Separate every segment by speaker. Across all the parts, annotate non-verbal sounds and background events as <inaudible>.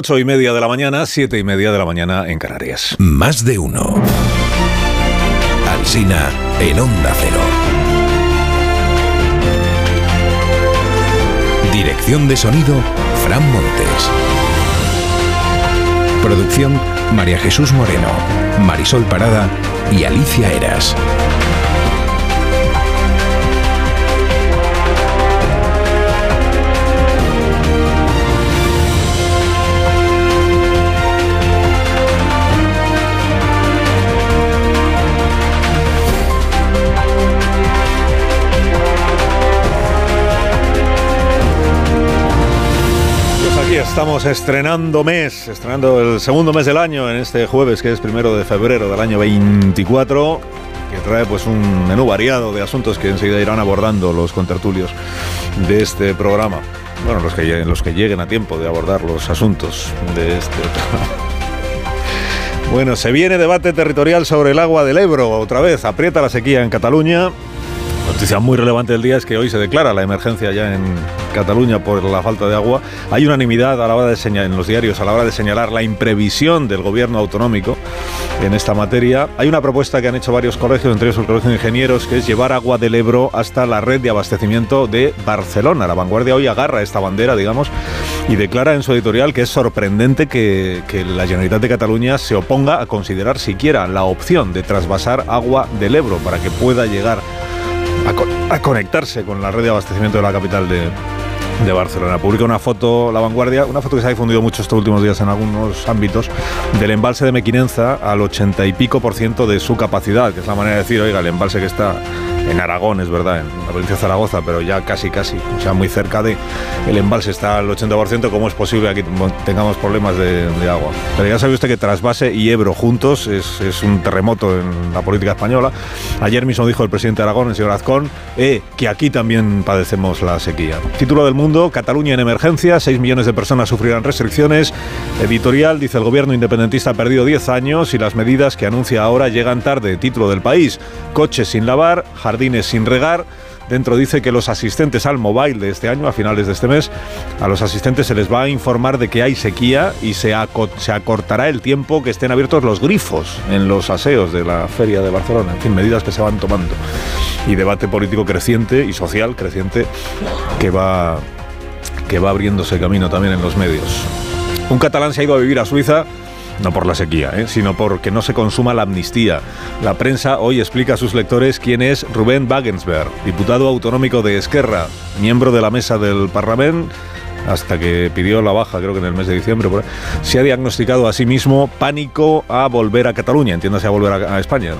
Speaker 1: 8 y media de la mañana, 7 y media de la mañana en Canarias.
Speaker 2: Más de uno. Alsina en Onda Cero. Dirección de sonido, Fran Montes. Producción, María Jesús Moreno, Marisol Parada y Alicia Eras.
Speaker 1: Estamos estrenando mes, estrenando el segundo mes del año en este jueves que es primero de febrero del año 24 que trae pues un menú variado de asuntos que enseguida irán abordando los contertulios de este programa. Bueno, los que, lleguen- los que lleguen a tiempo de abordar los asuntos de este programa. <laughs> Bueno, se viene debate territorial sobre el agua del Ebro. Otra vez, aprieta la sequía en Cataluña. Noticia muy relevante del día es que hoy se declara la emergencia ya en Cataluña por la falta de agua. Hay unanimidad a la hora de señalar, en los diarios a la hora de señalar la imprevisión del gobierno autonómico en esta materia. Hay una propuesta que han hecho varios colegios, entre ellos el Colegio de Ingenieros, que es llevar agua del Ebro hasta la red de abastecimiento de Barcelona. La vanguardia hoy agarra esta bandera, digamos, y declara en su editorial que es sorprendente que, que la Generalitat de Cataluña se oponga a considerar siquiera la opción de trasvasar agua del Ebro para que pueda llegar a, co- a conectarse con la red de abastecimiento de la capital de, de Barcelona. Publica una foto, La Vanguardia, una foto que se ha difundido mucho estos últimos días en algunos ámbitos, del embalse de Mequinenza al 80 y pico por ciento de su capacidad, que es la manera de decir, oiga, el embalse que está en Aragón, es verdad, en la provincia de Zaragoza, pero ya casi, casi, o sea, muy cerca de el embalse está al 80%, ¿cómo es posible que aquí tengamos problemas de, de agua? Pero ya sabe usted que Trasvase y Ebro juntos es, es un terremoto en la política española. Ayer mismo dijo el presidente de Aragón, el señor Azcón, eh, que aquí también padecemos la sequía. Título del mundo, Cataluña en emergencia, 6 millones de personas sufrirán restricciones. Editorial, dice el gobierno independentista ha perdido 10 años y las medidas que anuncia ahora llegan tarde. Título del país, coches sin lavar, sin regar. Dentro dice que los asistentes al mobile de este año, a finales de este mes, a los asistentes se les va a informar de que hay sequía y se acortará el tiempo que estén abiertos los grifos en los aseos de la feria de Barcelona. En fin, medidas que se van tomando. Y debate político creciente y social creciente que va, que va abriéndose camino también en los medios. Un catalán se ha ido a vivir a Suiza no por la sequía, ¿eh? sino porque no se consuma la amnistía. La prensa hoy explica a sus lectores quién es Rubén Wagensberg, diputado autonómico de Esquerra, miembro de la mesa del Parlamento hasta que pidió la baja, creo que en el mes de diciembre, se ha diagnosticado a sí mismo pánico a volver a Cataluña, entiéndase a volver a, a España.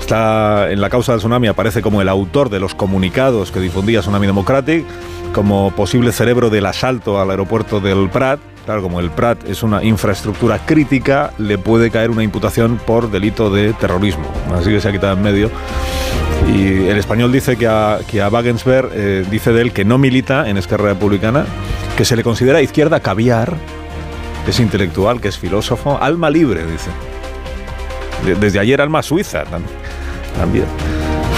Speaker 1: Está en la causa del tsunami, aparece como el autor de los comunicados que difundía Tsunami Democratic, como posible cerebro del asalto al aeropuerto del Prat. Claro, como el Prat es una infraestructura crítica, le puede caer una imputación por delito de terrorismo. Así que se ha quitado en medio. Y el español dice que a, que a Wagensberg eh, dice de él que no milita en Esquerra Republicana, que se le considera izquierda caviar, que es intelectual, que es filósofo, alma libre, dice. De- desde ayer alma suiza tam- también.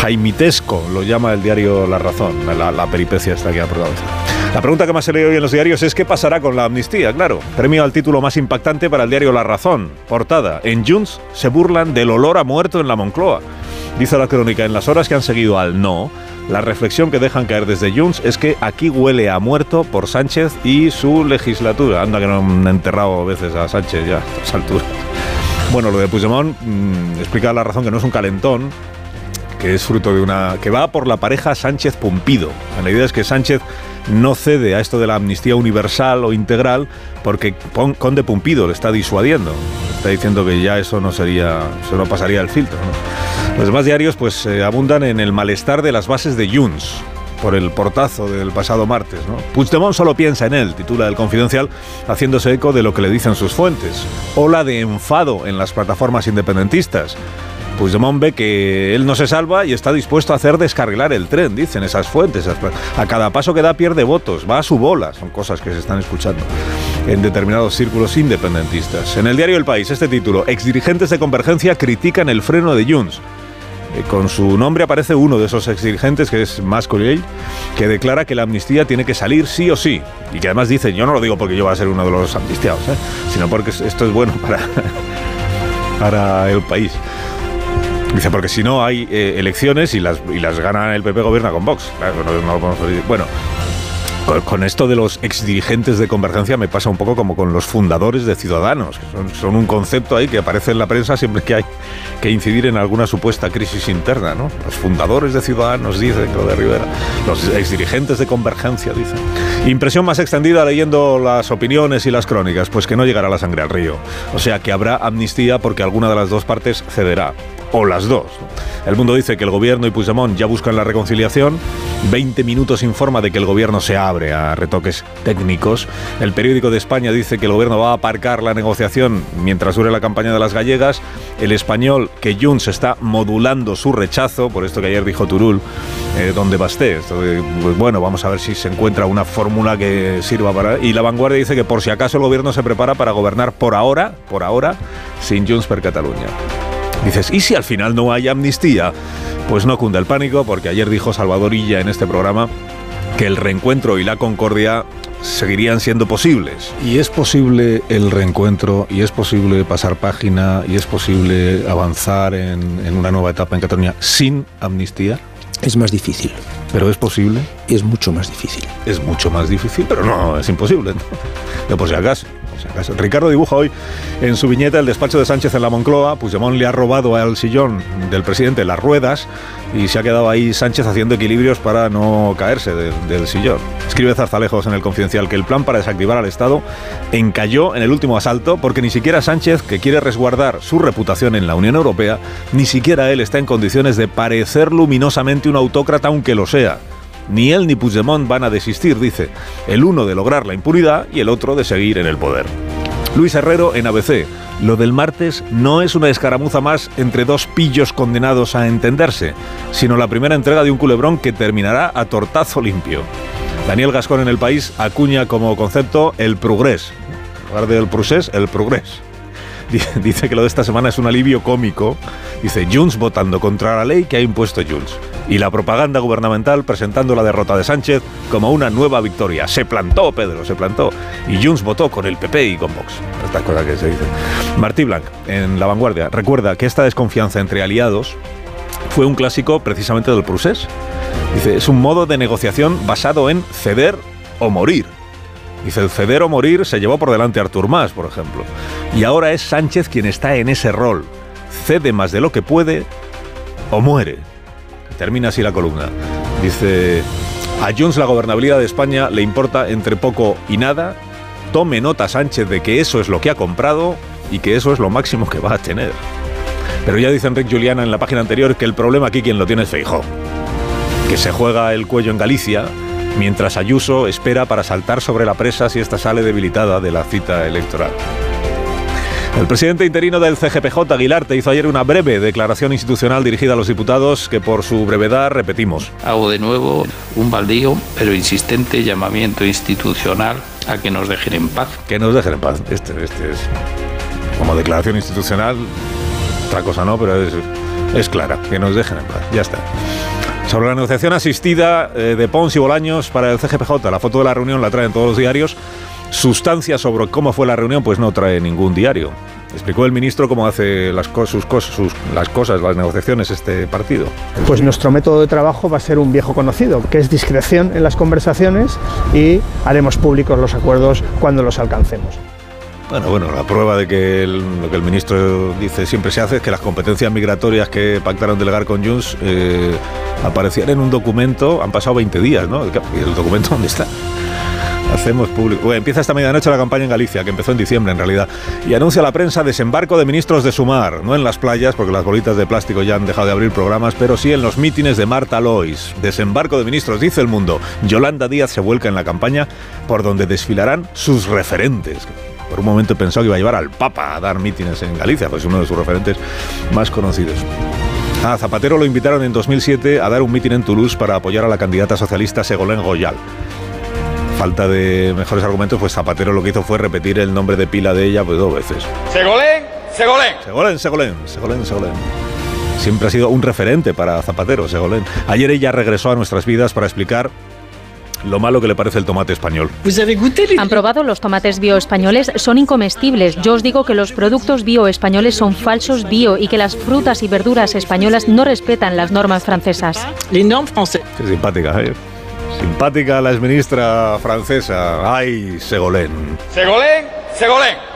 Speaker 1: Jaimitesco lo llama el diario La Razón, la, peripecia esta que ha. La pregunta que más se lee hoy en los diarios es qué pasará con la amnistía, claro. Premio al título más impactante para el diario La Razón. Portada. En Junts se burlan del olor a muerto en la Moncloa. Dice la crónica, en las horas que han seguido al no, la reflexión que dejan caer desde Junts es que aquí huele a muerto por Sánchez y su legislatura. Anda que no han enterrado veces a Sánchez ya a esa altura. Bueno, lo de Puigdemont mm, explica la razón que no es un calentón, que es fruto de una... que va por la pareja Sánchez-Pumpido. La idea es que Sánchez no cede a esto de la amnistía universal o integral porque Conde Pumpido le está disuadiendo. Está diciendo que ya eso no sería... eso no pasaría el filtro. Los demás diarios pues eh, abundan en el malestar de las bases de Junts por el portazo del pasado martes. ¿no? Puigdemont solo piensa en él, titula el Confidencial, haciéndose eco de lo que le dicen sus fuentes. Ola de enfado en las plataformas independentistas. Puigdemont ve que él no se salva y está dispuesto a hacer descarrilar el tren, dicen esas fuentes. A cada paso que da pierde votos, va a su bola, son cosas que se están escuchando en determinados círculos independentistas. En el diario El País, este título, exdirigentes de Convergencia critican el freno de Junts. Eh, con su nombre aparece uno de esos exdirigentes, que es Mascolell, que declara que la amnistía tiene que salir sí o sí. Y que además dice, yo no lo digo porque yo voy a ser uno de los amnistiados, ¿eh? sino porque esto es bueno para, <laughs> para el país. Dice, porque si no hay eh, elecciones y las, y las gana el PP gobierna con Vox. bueno, con, esto de los exdirigentes de Convergencia me pasa un poco como con los fundadores de Ciudadanos, que son, un concepto ahí que aparece en la prensa siempre que hay que incidir en alguna supuesta crisis interna, ¿no? Los fundadores de Ciudadanos dicen lo de Rivera, los exdirigentes de Convergencia dicen. Impresión más extendida leyendo las opiniones y las crónicas, pues que no llegará la sangre al río. O sea que habrá amnistía porque alguna de las dos partes cederá o las dos. El mundo dice que el gobierno y Puigdemont ya buscan la reconciliación. 20 minutos informa de que el gobierno se abre a retoques técnicos. El periódico de España dice que el gobierno va a aparcar la negociación mientras dure la campaña de las gallegas. El español que Junts está modulando su rechazo, por esto que ayer dijo Turul, eh, donde basté. Pues bueno, vamos a ver si se encuentra una fórmula que sirva para... Y la vanguardia dice que por si acaso el gobierno se prepara para gobernar por ahora, por ahora, sin Junts per Cataluña. Dices, ¿y si al final no hay amnistía? Pues no cunda el pánico, porque ayer dijo Salvador Illa en este programa que el reencuentro y la concordia seguirían siendo posibles.
Speaker 3: Y es posible el reencuentro, y es posible pasar página, y es posible avanzar en, en una nueva etapa en Cataluña sin amnistía.
Speaker 4: Es más difícil.
Speaker 3: ¿Pero es posible?
Speaker 4: Es mucho más difícil.
Speaker 1: Es mucho más difícil, pero no, es imposible. ¿no? Por si acaso. Ricardo dibuja hoy en su viñeta el despacho de Sánchez en la Moncloa. Puigdemont le ha robado al sillón del presidente las ruedas y se ha quedado ahí Sánchez haciendo equilibrios para no caerse del sillón. Escribe Zarzalejos en el Confidencial que el plan para desactivar al Estado encalló en el último asalto porque ni siquiera Sánchez, que quiere resguardar su reputación en la Unión Europea, ni siquiera él está en condiciones de parecer luminosamente un autócrata aunque lo sea. Ni él ni Puigdemont van a desistir, dice, el uno de lograr la impunidad y el otro de seguir en el poder. Luis Herrero en ABC. Lo del martes no es una escaramuza más entre dos pillos condenados a entenderse, sino la primera entrega de un culebrón que terminará a tortazo limpio. Daniel Gascón en el país acuña como concepto el progrés. En lugar del procés, el progrés. Dice que lo de esta semana es un alivio cómico. Dice Junts votando contra la ley que ha impuesto Junts y la propaganda gubernamental presentando la derrota de Sánchez como una nueva victoria. Se plantó, Pedro, se plantó. Y Junts votó con el PP y con Vox. Estas cosas que se dicen. Martí Blanc, en La Vanguardia, recuerda que esta desconfianza entre aliados fue un clásico precisamente del Prusés. Dice, es un modo de negociación basado en ceder o morir. Dice, el ceder o morir se llevó por delante Artur Mas, por ejemplo. Y ahora es Sánchez quien está en ese rol. Cede más de lo que puede o muere. Termina así la columna. Dice, a Jones la gobernabilidad de España le importa entre poco y nada. Tome nota Sánchez de que eso es lo que ha comprado y que eso es lo máximo que va a tener. Pero ya dice Enrique Juliana en la página anterior que el problema aquí quien lo tiene es Feijó, que se juega el cuello en Galicia mientras Ayuso espera para saltar sobre la presa si esta sale debilitada de la cita electoral. El presidente interino del CGPJ, Aguilar, te hizo ayer una breve declaración institucional dirigida a los diputados que por su brevedad repetimos.
Speaker 5: Hago de nuevo un baldío, pero insistente llamamiento institucional a que nos dejen en paz.
Speaker 1: Que nos dejen en paz. Este, este es como declaración institucional, otra cosa no, pero es, es clara. Que nos dejen en paz. Ya está. Sobre la negociación asistida eh, de Pons y Bolaños para el CGPJ, la foto de la reunión la traen todos los diarios. Sustancia sobre cómo fue la reunión, pues no trae ningún diario. Explicó el ministro cómo hace las, sus, sus, las cosas, las negociaciones este partido.
Speaker 6: Pues nuestro método de trabajo va a ser un viejo conocido, que es discreción en las conversaciones y haremos públicos los acuerdos cuando los alcancemos.
Speaker 1: Bueno, bueno, la prueba de que lo que el ministro dice siempre se hace es que las competencias migratorias que pactaron delegar con Junts eh, aparecían en un documento, han pasado 20 días, ¿no? ¿Y el documento dónde está? Hacemos público. empieza esta medianoche la campaña en Galicia, que empezó en diciembre en realidad, y anuncia la prensa desembarco de ministros de Sumar, no en las playas, porque las bolitas de plástico ya han dejado de abrir programas, pero sí en los mítines de Marta Lois. Desembarco de ministros, dice el mundo. Yolanda Díaz se vuelca en la campaña por donde desfilarán sus referentes. Por un momento pensó que iba a llevar al Papa a dar mítines en Galicia, pues uno de sus referentes más conocidos. A Zapatero lo invitaron en 2007 a dar un mitin en Toulouse para apoyar a la candidata socialista Segolén Goyal falta de mejores argumentos, pues Zapatero lo que hizo fue repetir el nombre de pila de ella pues dos veces.
Speaker 7: Segolén, Segolén.
Speaker 1: Segolén, Segolén, Segolén, Segolén. siempre ha sido un referente para Zapatero, Segolén. Ayer ella regresó a nuestras vidas para explicar lo malo que le parece el tomate español.
Speaker 7: Han probado los tomates bio españoles, son incomestibles. Yo os digo que los productos bio españoles son falsos bio y que las frutas y verduras españolas no respetan las normas francesas.
Speaker 1: Qué simpática, ¿eh? Simpática la exministra francesa. Ay, Segolén.
Speaker 8: Segolén, Segolén.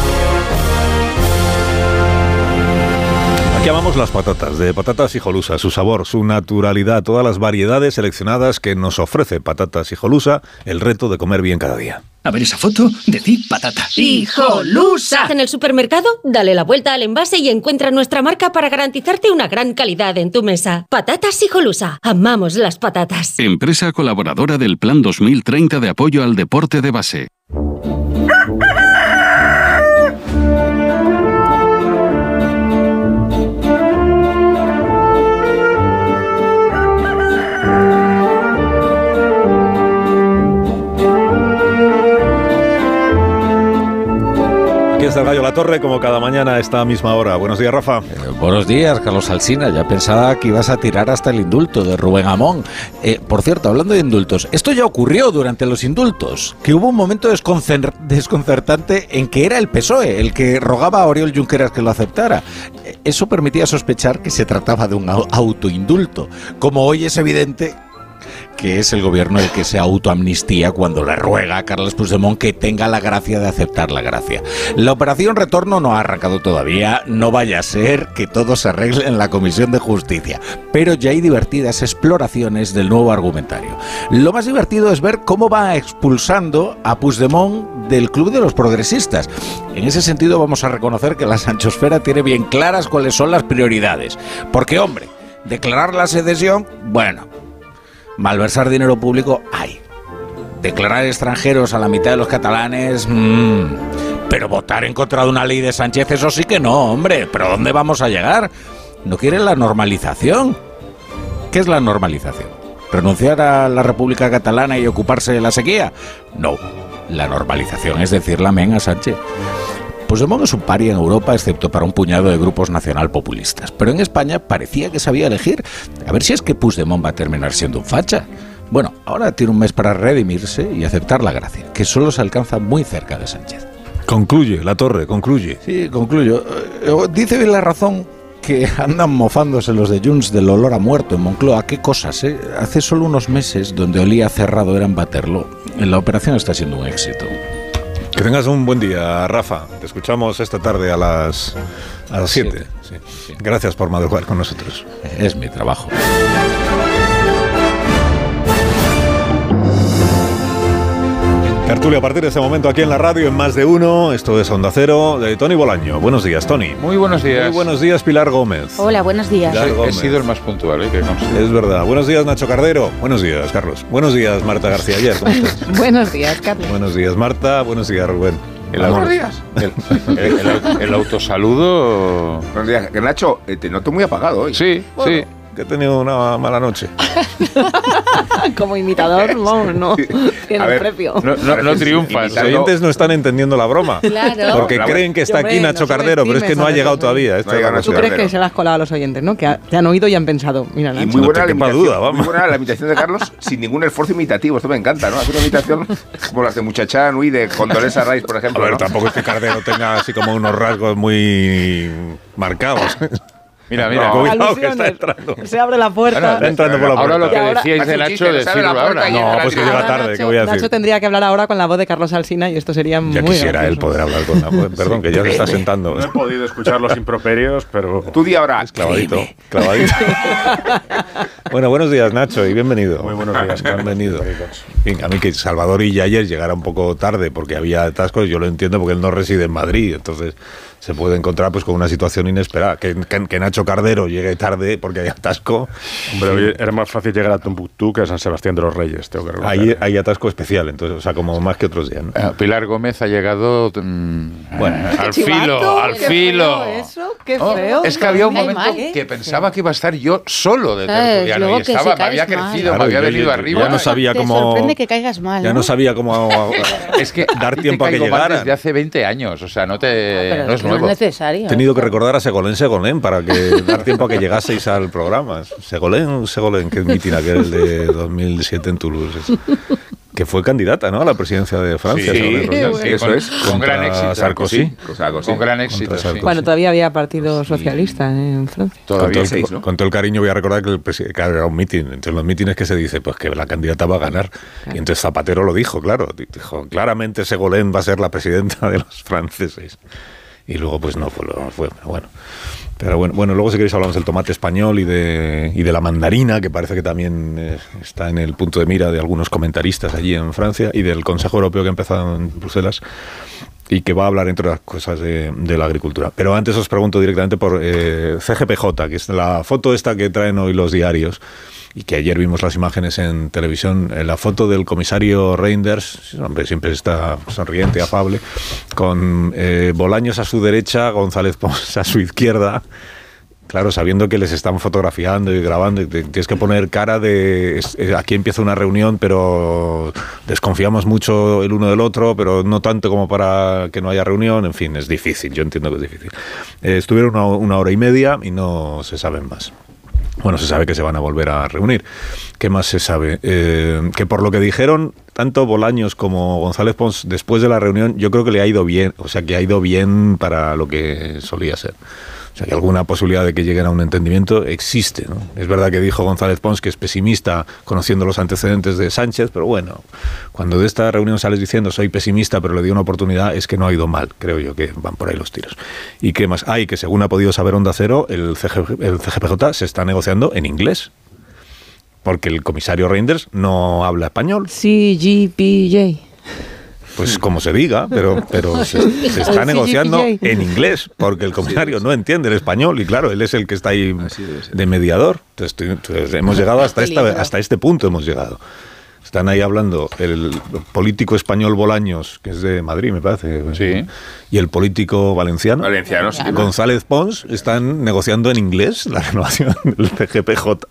Speaker 1: Aquí amamos las patatas, de patatas hijolusa, su sabor, su naturalidad, todas las variedades seleccionadas que nos ofrece patatas hijolusa, el reto de comer bien cada día.
Speaker 9: A ver esa foto, decid patata.
Speaker 10: ¡Hijolusa! En el supermercado, dale la vuelta al envase y encuentra nuestra marca para garantizarte una gran calidad en tu mesa. Patatas Hijolusa. Amamos las patatas.
Speaker 11: Empresa colaboradora del Plan 2030 de apoyo al deporte de base.
Speaker 1: El Gallo La Torre, como cada mañana a esta misma hora. Buenos días, Rafa.
Speaker 12: Eh, buenos días, Carlos Alsina. Ya pensaba que ibas a tirar hasta el indulto de Rubén Amón. Eh, por cierto, hablando de indultos, esto ya ocurrió durante los indultos, que hubo un momento desconcer- desconcertante en que era el PSOE el que rogaba a Oriol Junqueras que lo aceptara. Eh, Eso permitía sospechar que se trataba de un au- autoindulto. Como hoy es evidente que es el gobierno el que se autoamnistía cuando le ruega a Carles Puigdemont que tenga la gracia de aceptar la gracia. La operación retorno no ha arrancado todavía, no vaya a ser que todo se arregle en la Comisión de Justicia, pero ya hay divertidas exploraciones del nuevo argumentario. Lo más divertido es ver cómo va expulsando a Puigdemont del Club de los Progresistas. En ese sentido vamos a reconocer que la Sanchosfera tiene bien claras cuáles son las prioridades, porque hombre, declarar la secesión, bueno, Malversar dinero público hay. Declarar extranjeros a la mitad de los catalanes. mm, pero votar en contra de una ley de Sánchez, eso sí que no, hombre. ¿Pero dónde vamos a llegar? ¿No quieren la normalización? ¿Qué es la normalización? ¿Renunciar a la República Catalana y ocuparse de la sequía? No. La normalización es decir amén a Sánchez. Puigdemont es un pari en Europa, excepto para un puñado de grupos nacional populistas. Pero en España parecía que sabía elegir. A ver si es que Puigdemont va a terminar siendo un facha. Bueno, ahora tiene un mes para redimirse y aceptar la gracia, que solo se alcanza muy cerca de Sánchez.
Speaker 1: Concluye, La Torre, concluye.
Speaker 12: Sí, concluyo. Eh, Dice bien la razón que andan mofándose los de Junts del olor a muerto en Moncloa. ¿Qué cosas, eh? Hace solo unos meses, donde olía cerrado era en Baterlo. La operación está siendo un éxito.
Speaker 1: Que tengas un buen día, Rafa. Te escuchamos esta tarde a las, a las 7. Gracias por madrugar con nosotros.
Speaker 12: Es mi trabajo.
Speaker 1: Tertulia a partir de este momento aquí en la radio en Más de Uno. Esto es Onda Cero de Tony Bolaño. Buenos días, Tony.
Speaker 13: Muy buenos días.
Speaker 1: Muy buenos días, Pilar Gómez.
Speaker 7: Hola, buenos días.
Speaker 1: Pilar
Speaker 13: He sido el más puntual, ¿eh? que.
Speaker 1: Es verdad. Buenos días, Nacho Cardero. Buenos días, Carlos. Buenos días, Marta García Ayer. ¿Cómo estás? <laughs>
Speaker 14: Buenos días, Carlos.
Speaker 1: Buenos días, Marta. Buenos días, Rubén.
Speaker 13: El,
Speaker 1: Amor.
Speaker 13: auto- el, el- el- el autosaludo.
Speaker 8: Buenos días. Nacho, eh, te noto muy apagado hoy.
Speaker 13: Sí, sí.
Speaker 1: Que he tenido una mala noche. <laughs>
Speaker 14: Como imitador, <laughs> vamos, no. Tiene
Speaker 8: A ver,
Speaker 14: precio.
Speaker 13: No, no, no triunfas.
Speaker 1: Los oyentes no están entendiendo la broma.
Speaker 14: Claro.
Speaker 1: Porque creen que está
Speaker 14: hombre,
Speaker 1: aquí
Speaker 14: no
Speaker 1: Nacho Cardero, pero es que no ha
Speaker 14: a
Speaker 1: llegado todavía. Esta
Speaker 8: No ha
Speaker 1: es la
Speaker 8: llegado
Speaker 14: ¿Tú crees que se las has colado a los oyentes, no? Que ha- te han oído y han pensado, mira,
Speaker 8: Y
Speaker 14: Nacho.
Speaker 8: muy
Speaker 1: No
Speaker 8: buena, la imitación,
Speaker 1: duda, vamos.
Speaker 8: muy buena la imitación de Carlos <laughs> sin ningún esfuerzo imitativo. Esto me encanta, ¿no? Hacer una imitación como las de Muchachán Nui de Condoleza Rice, por
Speaker 1: A
Speaker 8: ejemplo.
Speaker 1: ver,
Speaker 8: ¿no?
Speaker 1: tampoco es que Cardero tenga así como unos rasgos muy marcados.
Speaker 13: Mira, mira.
Speaker 8: No.
Speaker 1: Cuidado que está entrando.
Speaker 14: Se abre la puerta.
Speaker 13: Bueno,
Speaker 1: Está entrando por la
Speaker 13: Ahora lo que decíais de Nacho,
Speaker 8: sale
Speaker 13: decirlo
Speaker 8: puerta
Speaker 13: ahora.
Speaker 1: No, pues que llega tarde,
Speaker 14: Nacho,
Speaker 1: ¿qué voy a
Speaker 14: Nacho
Speaker 1: decir?
Speaker 14: tendría que hablar ahora con la voz de Carlos Alsina y esto sería muy
Speaker 1: Ya quisiera él
Speaker 14: gracioso.
Speaker 1: poder hablar con la <laughs> Perdón, que ya se está sentando.
Speaker 15: No he podido escuchar los improperios, pero
Speaker 8: Tú di ahora.
Speaker 1: Clavadito, clavadito. <laughs> Bueno, buenos días, Nacho, y bienvenido.
Speaker 13: Muy buenos días,
Speaker 1: bienvenido. Bien, a mí que Salvador y ayer llegara un poco tarde porque había atascos, yo lo entiendo porque él no reside en Madrid, entonces se puede encontrar pues con una situación inesperada. Que, que- que Nacho Cardero llegue tarde porque hay atasco.
Speaker 13: Hombre, era más fácil llegar a Tombuctú que a San Sebastián de los Reyes, tengo que reconocer.
Speaker 1: Ahí hay atasco especial, entonces, o sea, como más que otros días. ¿no?
Speaker 15: Eh, Pilar Gómez ha llegado mm,
Speaker 1: Bueno.
Speaker 15: al
Speaker 14: Qué
Speaker 15: filo,
Speaker 14: chivato,
Speaker 15: al
Speaker 14: qué
Speaker 15: filo.
Speaker 14: feo eso, qué
Speaker 15: Oh,
Speaker 14: feo.
Speaker 15: es que había un momento
Speaker 14: mal, ¿eh?
Speaker 15: que pensaba que iba a estar yo solo de
Speaker 16: ¿Sabes?
Speaker 15: tertuliano
Speaker 16: Luego
Speaker 15: y estaba,
Speaker 16: si
Speaker 15: me había
Speaker 16: mal.
Speaker 15: crecido,
Speaker 1: Claro,
Speaker 15: me había venido
Speaker 1: yo-
Speaker 15: arriba.
Speaker 1: ya no sabía
Speaker 16: Te
Speaker 1: cómo-
Speaker 16: sorprende que caigas mal,
Speaker 1: Ya
Speaker 16: ¿no?
Speaker 1: no sabía cómo <laughs>
Speaker 15: Es que
Speaker 1: dar
Speaker 15: te
Speaker 1: tiempo a que
Speaker 15: mal
Speaker 1: llegaran.
Speaker 15: desde hace 20 años, o sea, no te
Speaker 16: Pero
Speaker 15: no es
Speaker 16: que no es
Speaker 15: nuevo.
Speaker 16: necesario.
Speaker 1: He tenido que recordar a Segolén Segolén para que <laughs> dar tiempo a que llegaseis al programa. Segolén Segolén, que mitin aquel de 2007 en Toulouse. Que fue candidata, ¿no? A la presidencia de Francia.
Speaker 15: Sí, sí, eso es. Con gran éxito.
Speaker 1: Sarkozy.
Speaker 8: Con Sarkozy.
Speaker 15: Con gran éxito, sí.
Speaker 14: Bueno, todavía había partido socialista en Francia.
Speaker 1: Con
Speaker 15: Todavía
Speaker 1: todo, el,
Speaker 8: seis, ¿no?
Speaker 1: con todo el cariño voy a recordar que, el que era un mitin. Entre los mítines que se dice, pues que la candidata va a ganar. Y entonces Zapatero lo dijo, claro. Dijo, claramente Segolén va a ser la presidenta de los <laughs> franceses. Y luego, pues no, pues lo fue. Pero bueno. Pero bueno, bueno, luego si queréis hablamos del tomate español y de, y de la mandarina, que parece que también eh, está en el punto de mira de algunos comentaristas allí en Francia, y del Consejo Europeo que ha empezado en Bruselas y que va a hablar, entre otras cosas, de, de la agricultura. Pero antes os pregunto directamente por eh, CGPJ, que es la foto esta que traen hoy los diarios y que ayer vimos las imágenes en televisión, eh, la foto del comisario Reinders, hombre, siempre está sonriente, afable, con eh, Bolaños a su derecha, González Pons a su izquierda, Claro, sabiendo que les están fotografiando y grabando, y te- tienes que poner cara de es- eh, aquí empieza una reunión, pero desconfiamos mucho el uno del otro, pero no tanto como para que no haya reunión. En fin, es difícil, yo entiendo que es difícil. Eh, estuvieron una, una hora y media y no se saben más. Bueno, se sabe que se van a volver a reunir. ¿Qué más se sabe? Eh, que por lo que dijeron, tanto Bolaños como González Pons, después de la reunión, yo creo que le ha ido bien, o sea, que ha ido bien para lo que solía ser. Alguna posibilidad de que lleguen a un entendimiento existe. ¿no? Es verdad que dijo González Pons que es pesimista conociendo los antecedentes de Sánchez, pero bueno, cuando de esta reunión sales diciendo soy pesimista, pero le di una oportunidad, es que no ha ido mal. Creo yo que van por ahí los tiros. ¿Y qué más? Hay que según ha podido saber Onda Cero, el, CG el CGPJ se está negociando en inglés. Porque el comisario Reinders no habla español.
Speaker 14: CGPJ.
Speaker 1: Pues como se diga, pero, pero se, se está negociando en inglés, porque el comisario no entiende el español y claro, él es el que está ahí de mediador. Entonces, entonces, hemos llegado hasta, esta, hasta este punto, hemos llegado. Están ahí hablando el político español Bolaños, que es de Madrid, me parece.
Speaker 15: Sí.
Speaker 1: Y el político valenciano,
Speaker 8: Valenciano, sí.
Speaker 1: González Pons, están negociando en inglés la renovación del CGPJ.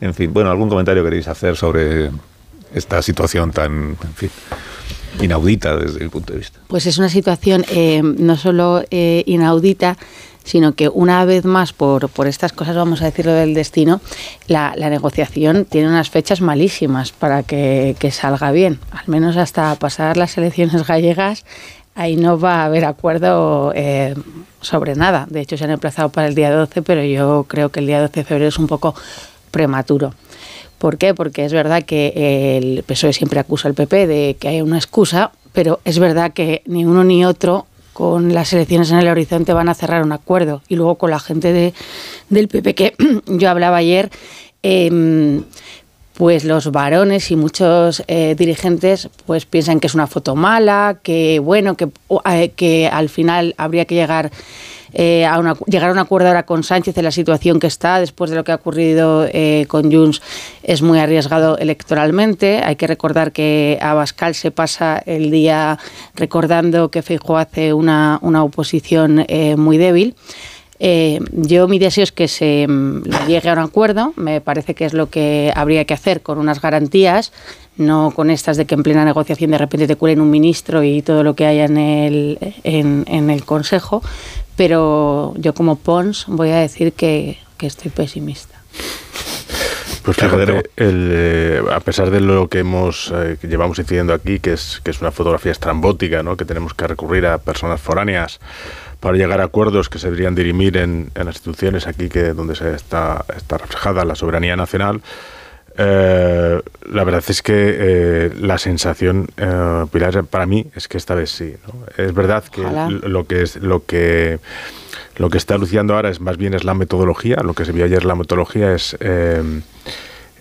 Speaker 1: En fin, bueno, ¿algún comentario queréis hacer sobre esta situación tan, fin, inaudita desde mi punto de vista?
Speaker 16: Pues es una situación eh, no solo eh, inaudita, sino que una vez más, por, por estas cosas, vamos a decirlo del destino, la, negociación tiene unas fechas malísimas para que, que salga bien. Al menos hasta pasar las elecciones gallegas, ahí no va a haber acuerdo eh, sobre nada. De hecho, se han emplazado para el día 12, pero yo creo que el día 12 de febrero es un poco prematuro. ¿Por qué? Porque es verdad que el PSOE siempre acusa al PP de que hay una excusa, pero es verdad que ni uno ni otro con las elecciones en el horizonte van a cerrar un acuerdo. Y luego con la gente de, del PP que <clears throat> yo hablaba ayer, em, pues los varones y muchos eh, dirigentes pues piensan que es una foto mala, que bueno, que, eh, que al final habría que llegar eh, llegar a un acuerdo ahora con Sánchez en la situación que está después de lo que ha ocurrido eh, con Junts es muy arriesgado electoralmente. Hay que recordar que Abascal se pasa el día recordando que Feijóo hace una, una oposición eh, muy débil. Yo mi deseo es que se mm, llegue a un acuerdo, me parece que es lo que habría que hacer con unas garantías, no con estas de que en plena negociación de repente te cuelen un ministro y todo lo que haya en el, en el Consejo, pero yo como Pons voy a decir que, que estoy pesimista.
Speaker 13: Pues fíjate, el, eh, a pesar de lo que hemos eh, que llevamos incidiendo aquí, que es, que es una fotografía estrambótica, ¿no? que tenemos que recurrir a personas foráneas para llegar a acuerdos que se deberían dirimir en, en las instituciones aquí que donde se está, está reflejada la soberanía nacional, eh, la verdad es que eh, la sensación, eh, Pilar, para mí es que esta vez sí. ¿no? Es verdad que
Speaker 16: Ojalá.
Speaker 13: lo que es lo que Lo que está anunciando ahora es más bien es la metodología. Lo que se vio ayer la metodología es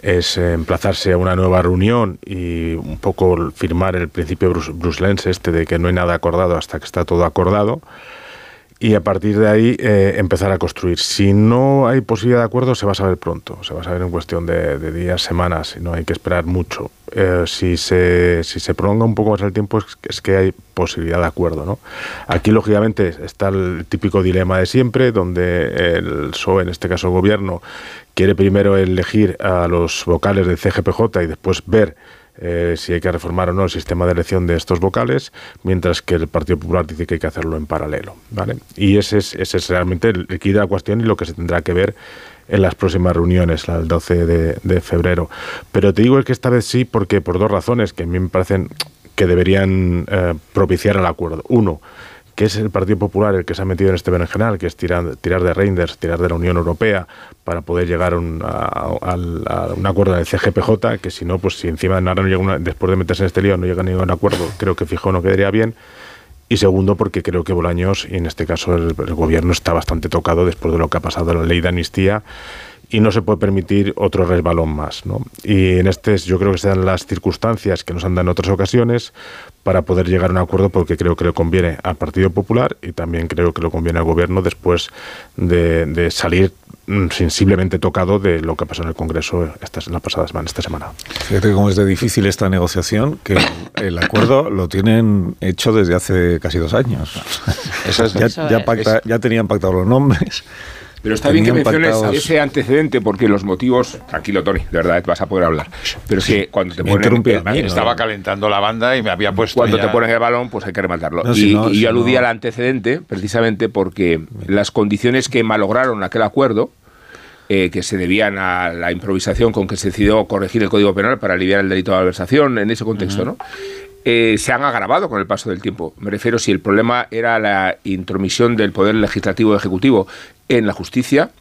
Speaker 13: es emplazarse a una nueva reunión y un poco firmar el principio brus bruselense este de que no hay nada acordado hasta que está todo acordado y a partir de ahí eh, empezar a construir. Si no hay posibilidad de acuerdo, se va a saber pronto, se va a saber en cuestión de, días, semanas, y no hay que esperar mucho. Eh, si, se, si se prolonga un poco más el tiempo, es, es, que hay posibilidad de acuerdo. ¿no? Aquí, lógicamente, está el típico dilema de siempre, donde el PSOE, en este caso el gobierno, quiere primero elegir a los vocales del CGPJ y después ver eh, si hay que reformar o no el sistema de elección de estos vocales, mientras que el Partido Popular dice que hay que hacerlo en paralelo. ¿vale? Y ese es, ese es realmente el quid de la cuestión y lo que se tendrá que ver en las próximas reuniones, el 12 de, de, febrero. Pero te digo que esta vez sí, porque por dos razones que a mí me parecen que deberían eh, propiciar el acuerdo. Uno, que es el Partido Popular el que se ha metido en este berenjenal, que es tirar, tirar de Reinders, tirar de la Unión Europea para poder llegar un, a, un acuerdo en el CGPJ, que si no, pues si encima ahora no llega una, después de meterse en este lío no llega a ningún acuerdo, creo que fijo no quedaría bien. Y segundo, porque creo que Bolaños, y en este caso el, el gobierno, está bastante tocado después de lo que ha pasado la ley de amnistía y no se puede permitir otro resbalón más. ¿no? Y en este yo creo que se dan las circunstancias que nos han dado en otras ocasiones para poder llegar a un acuerdo porque creo que le conviene al Partido Popular y también creo que le conviene al Gobierno después de, de salir sensiblemente tocado de lo que pasó en el Congreso esta, la pasada semana, esta semana.
Speaker 1: Fíjate cómo es de difícil esta negociación, que el acuerdo lo tienen hecho desde hace casi dos años.
Speaker 8: Eso es,
Speaker 1: ya,
Speaker 8: eso
Speaker 1: ya,
Speaker 8: es.
Speaker 1: ya tenían pactados los nombres.
Speaker 8: Pero está bien que menciones
Speaker 1: pactados...
Speaker 8: ese antecedente porque los motivos. Tranquilo, Tony, de verdad vas a poder hablar. Pero es que cuando te ponen.
Speaker 15: El, mí, estaba ¿no? calentando la banda y me había puesto.
Speaker 8: Cuando
Speaker 15: ya...
Speaker 8: te ponen el balón, pues hay que rematarlo.
Speaker 1: No,
Speaker 8: y,
Speaker 1: si no,
Speaker 8: y
Speaker 1: si
Speaker 8: yo aludía
Speaker 1: no.
Speaker 8: al antecedente precisamente porque las condiciones que malograron aquel acuerdo. Eh, que se debían a la improvisación con que se decidió corregir el Código Penal para aliviar el delito de malversación en ese contexto, uh -huh. ¿no? Eh, se han agravado con el paso del tiempo. Me refiero si el problema era la intromisión del poder legislativo y ejecutivo en la justicia,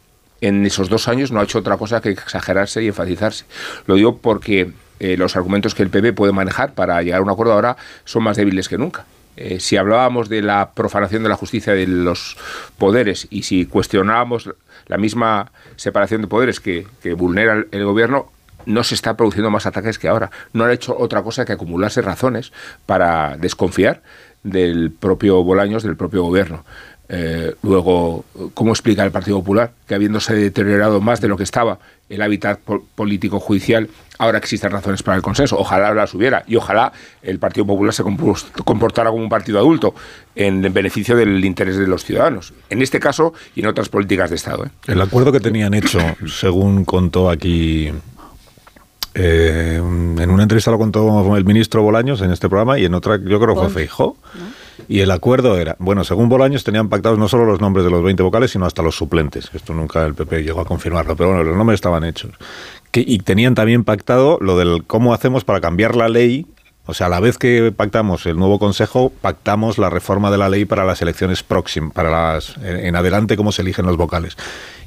Speaker 8: en esos dos años no ha hecho otra cosa que exagerarse y enfatizarse. Lo digo porque eh, los argumentos que el PP puede manejar para llegar a un acuerdo ahora son más débiles que nunca. Eh, si hablábamos de la profanación de la justicia de los poderes y si cuestionábamos la misma separación de poderes que, vulnera el, gobierno, no se está produciendo más ataques que ahora. No han hecho otra cosa que acumularse razones para desconfiar del propio Bolaños, del propio gobierno. Eh, luego, ¿cómo explica el Partido Popular que habiéndose deteriorado más de lo que estaba el hábitat po político judicial, ahora existen razones para el consenso? Ojalá las hubiera y ojalá el Partido Popular se comportara como un partido adulto en beneficio del interés de los ciudadanos, en este caso y en otras políticas de Estado. ¿eh?
Speaker 1: El acuerdo que tenían hecho, según contó aquí eh, en una entrevista lo contó el ministro Bolaños en este programa y en otra yo creo que fue Feijó. ¿No? Y el acuerdo era, bueno, según Bolaños tenían pactados no solo los nombres de los 20 vocales, sino hasta los suplentes. Esto nunca el PP llegó a confirmarlo, pero bueno, los nombres estaban hechos. Que, y tenían también pactado lo del cómo hacemos para cambiar la ley. O sea, a la vez que pactamos el nuevo consejo, pactamos la reforma de la ley para las elecciones próximas, para las en adelante cómo se eligen los vocales.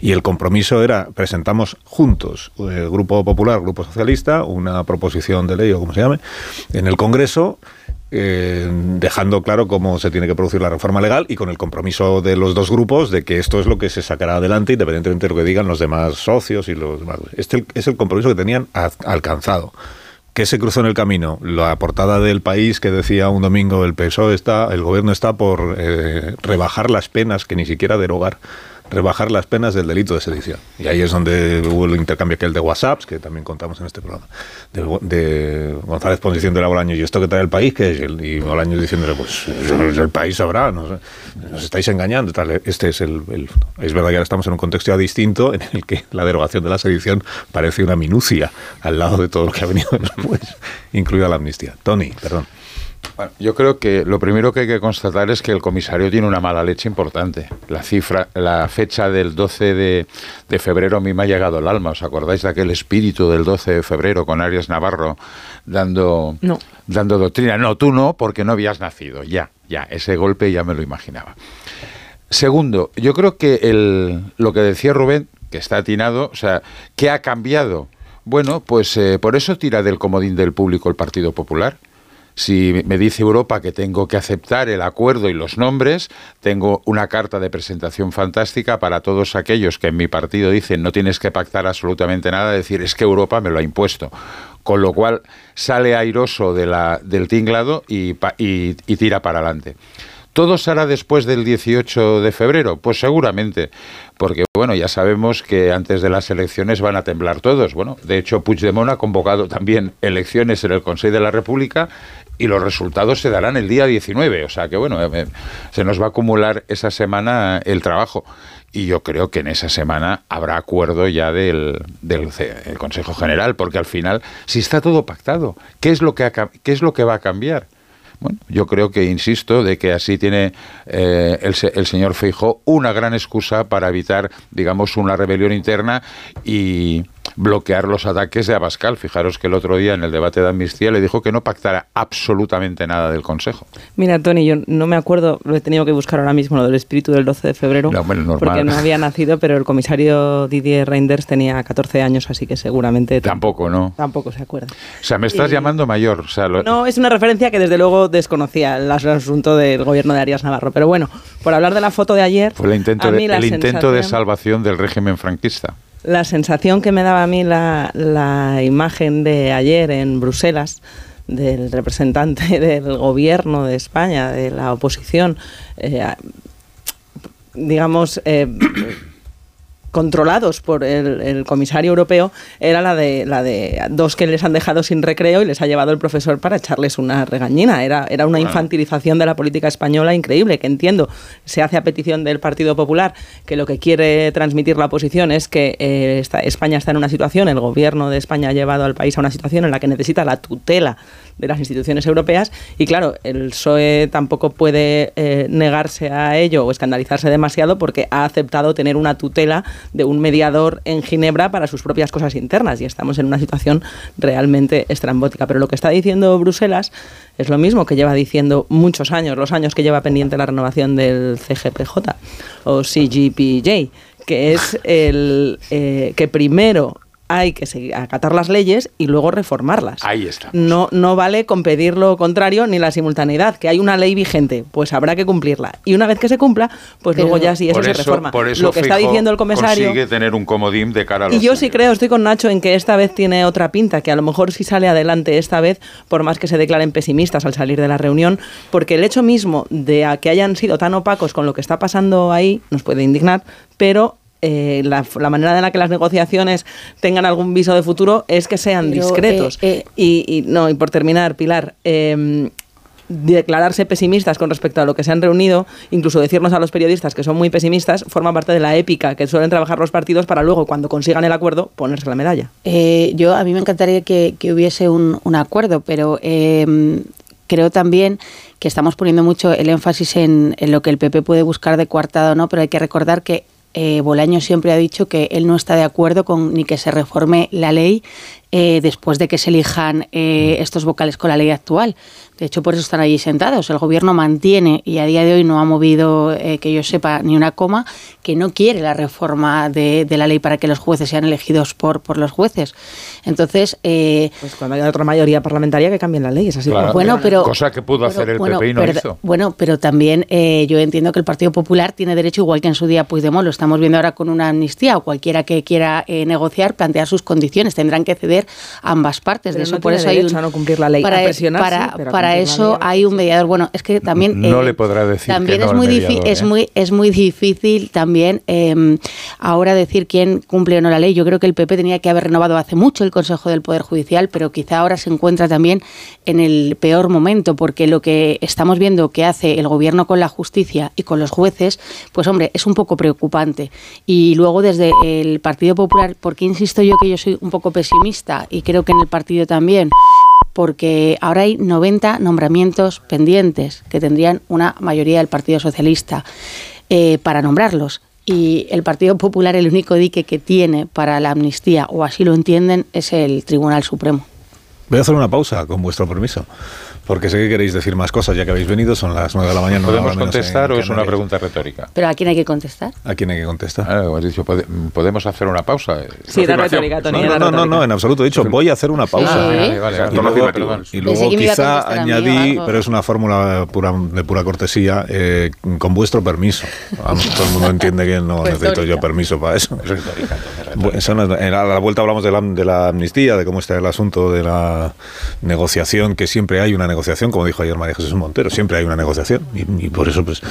Speaker 1: Y el compromiso era, presentamos juntos, el Grupo Popular, Grupo Socialista, una proposición de ley o como se llame, en el Congreso, eh, dejando claro cómo se tiene que producir la reforma legal y con el compromiso de los dos grupos de que esto es lo que se sacará adelante independientemente de lo que digan los demás socios y los demás. Este es el compromiso que tenían alcanzado. ¿Qué se cruzó en el camino? La portada del país que decía un domingo el PSOE está, el gobierno está por eh, rebajar las penas que ni siquiera derogar rebajar las penas del delito de sedición. Y ahí es donde hubo el intercambio aquel de WhatsApps, que también contamos en este programa, de, González Pons diciendo a Bolaños, ¿y esto que trae el país? que es? Y Bolaños diciéndole, pues el país sabrá, no sé, nos estáis engañando. Este es el, el, Es verdad que ahora estamos en un contexto ya distinto en el que la derogación de la sedición parece una minucia al lado de todo lo que ha venido <laughs> después, incluida la amnistía. Tony, perdón.
Speaker 15: Bueno, yo creo que lo primero que hay que constatar es que el comisario tiene una mala leche importante. La cifra, la fecha del 12 de, de, febrero a mí me ha llegado el alma. ¿Os acordáis de aquel espíritu del 12 de febrero con Arias Navarro dando,
Speaker 14: no.
Speaker 15: dando doctrina? No, tú no, porque no habías nacido. Ya, ya, ese golpe ya me lo imaginaba. Segundo, yo creo que el, lo que decía Rubén, que está atinado, o sea, ¿qué ha cambiado? Bueno, pues eh, por eso tira del comodín del público el Partido Popular Si me dice Europa que tengo que aceptar el acuerdo y los nombres, tengo una carta de presentación fantástica para todos aquellos que en mi partido dicen no tienes que pactar absolutamente nada, decir es que Europa me lo ha impuesto con lo cual sale airoso del tinglado y, y tira para adelante. ¿Todo será después del 18 de febrero? Pues seguramente, porque bueno, ya sabemos que antes de las elecciones van a temblar todos. Bueno, de hecho, Puigdemont ha convocado también elecciones en el Consejo de la República y los resultados se darán el día 19. O sea que bueno, eh, se nos va a acumular esa semana el trabajo. Y yo creo que en esa semana habrá acuerdo ya del, Consejo General, porque al final, si está todo pactado, ¿qué es lo que, qué es lo que va a cambiar? Bueno, yo creo que, insisto, de que así tiene eh, el, el, señor Feijó una gran excusa para evitar, digamos, una rebelión interna y bloquear los ataques de Abascal. Fijaros que el otro día en el debate de amnistía le dijo que no pactara absolutamente nada del Consejo.
Speaker 14: Mira, Tony, yo no me acuerdo, lo he tenido que buscar ahora mismo, lo del espíritu del 12 de febrero,
Speaker 15: no, bueno,
Speaker 14: porque no había nacido, pero el comisario Didier Reinders tenía 14 años, así que seguramente...
Speaker 15: Tampoco, ¿no?
Speaker 14: Tampoco se acuerda.
Speaker 15: O sea, me estás llamando mayor. O sea, lo...
Speaker 14: No, es una referencia que desde luego desconocía el asunto del gobierno de Arias Navarro. Pero bueno, por hablar de la foto de ayer...
Speaker 15: Fue el intento, de, el intento de salvación del régimen franquista.
Speaker 14: La sensación que me daba a mí la, imagen de ayer en Bruselas del representante <laughs> del gobierno de España, de la oposición, eh, digamos, eh, controlados por el, comisario europeo era la de la de dos que les han dejado sin recreo y les ha llevado el profesor para echarles una regañina. Era, era una infantilización de la política española increíble, que entiendo se hace a petición del Partido Popular, que lo que quiere transmitir la oposición es que eh, España está en una situación, el gobierno de España ha llevado al país a una situación en la que necesita la tutela de las instituciones europeas y claro, el PSOE tampoco puede eh, negarse a ello o escandalizarse demasiado porque ha aceptado tener una tutela de un mediador en Ginebra para sus propias cosas internas y estamos en una situación realmente estrambótica. Pero lo que está diciendo Bruselas es lo mismo que lleva diciendo muchos años, los años que lleva pendiente la renovación del CGPJ o CGPJ, que es el eh, que primero hay que seguir, acatar las leyes y luego reformarlas.
Speaker 15: Ahí está.
Speaker 14: No, no vale con pedir lo contrario ni la simultaneidad, que hay una ley vigente, pues habrá que cumplirla. Y una vez que se cumpla, pues luego ya sí eso, se reforma.
Speaker 15: Por eso
Speaker 14: lo que está diciendo el comisario.
Speaker 15: Consigue tener un comodín de cara a los
Speaker 14: Y yo sí creo, estoy con Nacho en que esta vez tiene otra pinta, que a lo mejor sí sale adelante esta vez, por más que se declaren pesimistas al salir de la reunión, porque el hecho mismo de que hayan sido tan opacos con lo que está pasando ahí nos puede indignar, pero eh, la, manera en la que las negociaciones tengan algún viso de futuro es que sean discretos. Eh, eh, y, no, y por terminar, Pilar, em, declararse pesimistas con respecto a lo que se han reunido, incluso decirnos a los periodistas que son muy pesimistas, forma parte de la épica que suelen trabajar los partidos para luego, cuando consigan el acuerdo, ponerse la medalla.
Speaker 16: yo, a mí me encantaría que, hubiese un, un, acuerdo, pero em, creo también que estamos poniendo mucho el énfasis en, en, lo que el PP puede buscar de coartada o no, pero hay que recordar que eh, Bolaño siempre ha dicho que él no está de acuerdo con ni que se reforme la ley eh, después de que se elijan eh, estos vocales con la ley actual. De hecho, por eso están allí sentados. El gobierno mantiene, y a día de hoy no ha movido, eh, que yo sepa, ni una coma, que no quiere la reforma de, la ley para que los jueces sean elegidos por, por los jueces. Entonces...
Speaker 14: pues cuando haya otra mayoría parlamentaria que cambien la ley, es así.
Speaker 16: bueno, pero,
Speaker 15: Cosa que pudo hacer el PP y no hizo.
Speaker 16: Bueno, pero también yo entiendo que el Partido Popular tiene derecho, igual que en su día Puigdemont, lo estamos viendo ahora con una amnistía, o cualquiera que quiera negociar, plantear sus condiciones. Tendrán que ceder ambas partes. de eso por eso hay
Speaker 14: un, no cumplir la ley.
Speaker 16: Para, para, eso hay un mediador. Bueno, es que también
Speaker 15: no eh, le podrá decir
Speaker 16: también
Speaker 15: que
Speaker 16: es muy difícil es ¿eh? muy es muy difícil también eh, ahora decir quién cumple o no la ley. Yo creo que el PP tenía que haber renovado hace mucho el Consejo del Poder Judicial, pero quizá ahora se encuentra también en el peor momento porque lo que estamos viendo que hace el gobierno con la justicia y con los jueces, pues hombre, es un poco preocupante. Y luego desde el Partido Popular, porque insisto yo que yo soy un poco pesimista y creo que en el partido también, porque ahora hay 90 nombramientos pendientes que tendrían una mayoría del Partido Socialista eh, para nombrarlos. Y el Partido Popular, el único dique que tiene para la amnistía, o así lo entienden, es el Tribunal Supremo.
Speaker 1: Voy a hacer una pausa, con vuestro permiso Porque sé que queréis decir más cosas ya que habéis venido, son las 9 de la mañana.
Speaker 15: ¿Podemos contestar o es una pregunta retórica?
Speaker 16: ¿Pero a quién hay que contestar?
Speaker 1: ¿A quién hay que contestar?
Speaker 15: Ah, dicho, ¿podemos hacer una pausa?
Speaker 14: Sí, era retórica, Tony.
Speaker 1: No, no, no, no, en absoluto. He dicho, voy a hacer una pausa.
Speaker 15: Vale, vale,
Speaker 1: y luego, y luego quizá añadí, pero es una fórmula pura, de pura cortesía, eh, con vuestro permiso. Vamos, todo el mundo entiende que no <laughs> pues necesito yo permiso para eso. a la vuelta hablamos de la, de la amnistía, de cómo está el asunto de la negociación, que siempre hay una negociación, como dijo ayer María Jesús Montero, siempre hay una negociación y, por eso pues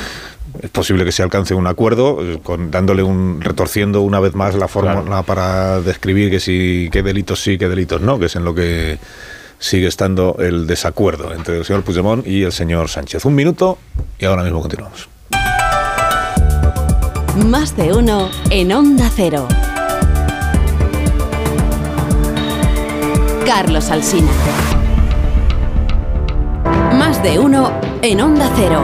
Speaker 1: es posible que se alcance un acuerdo eh, con, dándole un retorciendo una vez más la fórmula para describir que si qué delitos sí, qué delitos no, que es en lo que sigue estando el desacuerdo entre el señor Puigdemont y el señor Sánchez. Un minuto y ahora mismo continuamos.
Speaker 17: Más de uno en Onda Cero. Carlos Alsina. De uno en Onda Cero.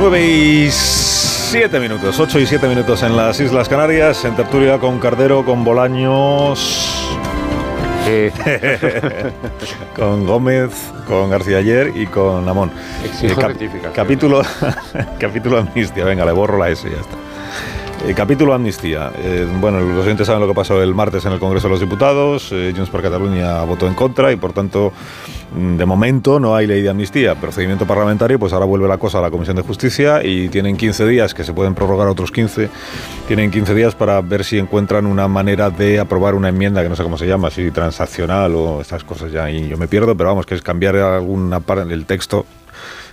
Speaker 1: 9 y 7 minutos, 8 y 7 minutos en las Islas Canarias, en tertulia con Cardero, con Bolaños, <laughs> con Gómez, con García Ayer y con Amón.
Speaker 15: Eh,
Speaker 1: capítulo, <laughs> capítulo amnistía, venga, le borro la S y ya está. Eh, capítulo amnistía. Eh, bueno, los oyentes saben lo que pasó el martes en el Congreso de los Diputados. Eh, Junts per Cataluña votó en contra y, por tanto, de momento no hay ley de amnistía. Procedimiento parlamentario, pues ahora vuelve la cosa a la Comisión de Justicia y tienen 15 días, que se pueden prorrogar otros 15, tienen 15 días para ver si encuentran una manera de aprobar una enmienda que no sé cómo se llama, si transaccional o estas cosas ya. Y yo me pierdo, pero vamos, que es cambiar alguna parte del texto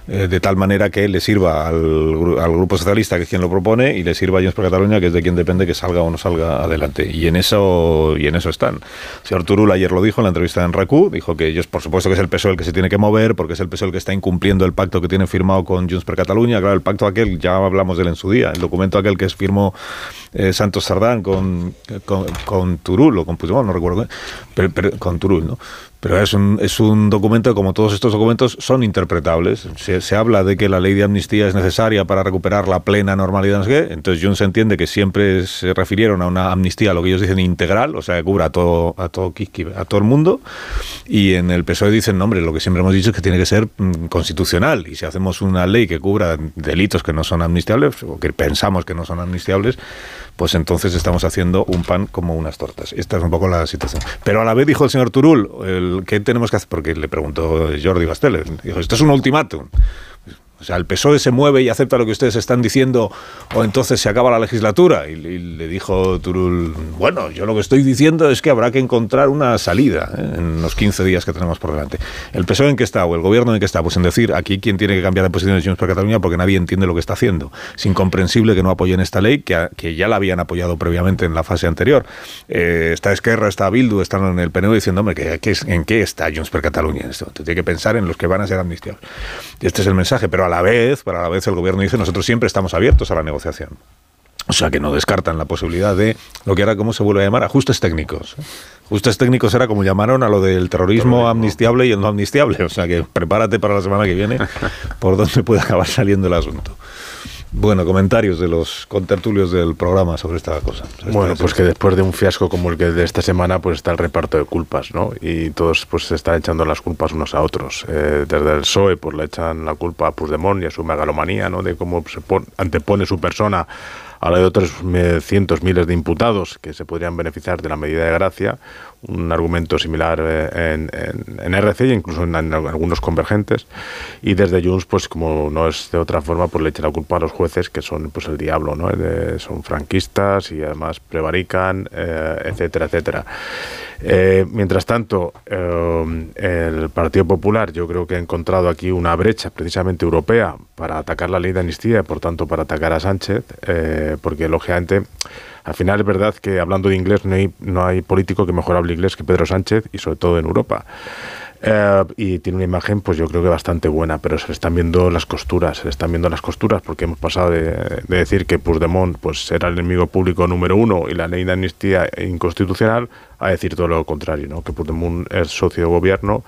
Speaker 1: eh, de tal manera que le sirva al, al, Grupo Socialista, que es quien lo propone, y le sirva a Junts por Cataluña, que es de quien depende que salga o no salga adelante. Y en eso y en eso están. El señor Turul ayer lo dijo en la entrevista en RACU, dijo que ellos, por supuesto que es el PSOE el que se tiene que mover, porque es el PSOE el que está incumpliendo el pacto que tiene firmado con Junts per Cataluña. Claro, el pacto aquel, ya hablamos de él en su día, el documento aquel que firmó eh, Santos Sardán con, con, con, Turul, o con Puigdemont, no recuerdo, pero, con Turul, ¿no? Pero es un, es un documento, como todos estos documentos, son interpretables. Se, se, habla de que la ley de amnistía es necesaria para recuperar la plena normalidad. No sé qué. Entonces, Junts entiende que siempre se refirieron a una amnistía, lo que ellos dicen integral, o sea, que cubra a todo, a todo, a todo el mundo. Y en el PSOE dicen, no, hombre, lo que siempre hemos dicho es que tiene que ser mm, constitucional. Y si hacemos una ley que cubra delitos que no son amnistiables, o que pensamos que no son amnistiables, pues entonces estamos haciendo un pan como unas tortas. Esta es un poco la situación. Pero a la vez dijo el señor Turul, el, ¿qué tenemos que hacer? Porque le preguntó Jordi Bastel, dijo, esto es un ultimátum. O sea, el PSOE se mueve y acepta lo que ustedes están diciendo o entonces se acaba la legislatura. Y, le dijo Turul, bueno, yo lo que estoy diciendo es que habrá que encontrar una salida ¿eh? en los 15 días que tenemos por delante. ¿El PSOE en qué está o el gobierno en qué está? Pues en decir, aquí quién tiene que cambiar de posición de Junts por Cataluña porque nadie entiende lo que está haciendo. Es incomprensible que no apoyen esta ley, que, que ya la habían apoyado previamente en la fase anterior. Eh, está Esquerra, está Bildu, están en el PNV diciendo, hombre, ¿qué, ¿en qué está Junts per Cataluña en esto? Tiene que pensar en los que van a ser amnistiados. Este es el mensaje, pero a la vez, para la vez el gobierno dice nosotros siempre estamos abiertos a la negociación. O sea que no descartan la posibilidad de lo que ahora cómo se vuelve a llamar ajustes técnicos. Ajustes técnicos era como llamaron a lo del terrorismo, terrorismo. amnistiable y el no amnistiable. O sea que prepárate para la semana que viene <laughs> por donde puede acabar saliendo el asunto. Bueno, comentarios de los contertulios del programa sobre esta cosa.
Speaker 13: Bueno, pues que después de un fiasco como el que de esta semana, pues está el reparto de culpas, ¿no? Y todos pues se están echando las culpas unos a otros. Eh, desde el PSOE, pues le echan la culpa a Puigdemont y a su megalomanía, ¿no? De cómo se pone, antepone su persona a la de otros cientos, miles de imputados que se podrían beneficiar de la medida de gracia, un argumento similar en, en, en RC e incluso en, algunos convergentes. Y desde Junts, pues como no es de otra forma, pues le echa la culpa a los jueces que son pues el diablo, ¿no? De, son franquistas y además prevarican, eh, etcétera, etcétera. Eh, mientras tanto, eh, el Partido Popular yo creo que ha encontrado aquí una brecha precisamente europea para atacar la ley de amnistía y por tanto para atacar a Sánchez, eh, porque lógicamente al final es verdad que hablando de inglés no hay, no hay político que mejor hable inglés que Pedro Sánchez y sobre todo en Europa. Eh, y tiene una imagen, pues yo creo que bastante buena, pero se le están viendo las costuras, se le están viendo las costuras, porque hemos pasado de, decir que Puigdemont pues, era el enemigo público número uno y la ley de amnistía inconstitucional, a decir todo lo contrario, ¿no? que Puigdemont es socio de gobierno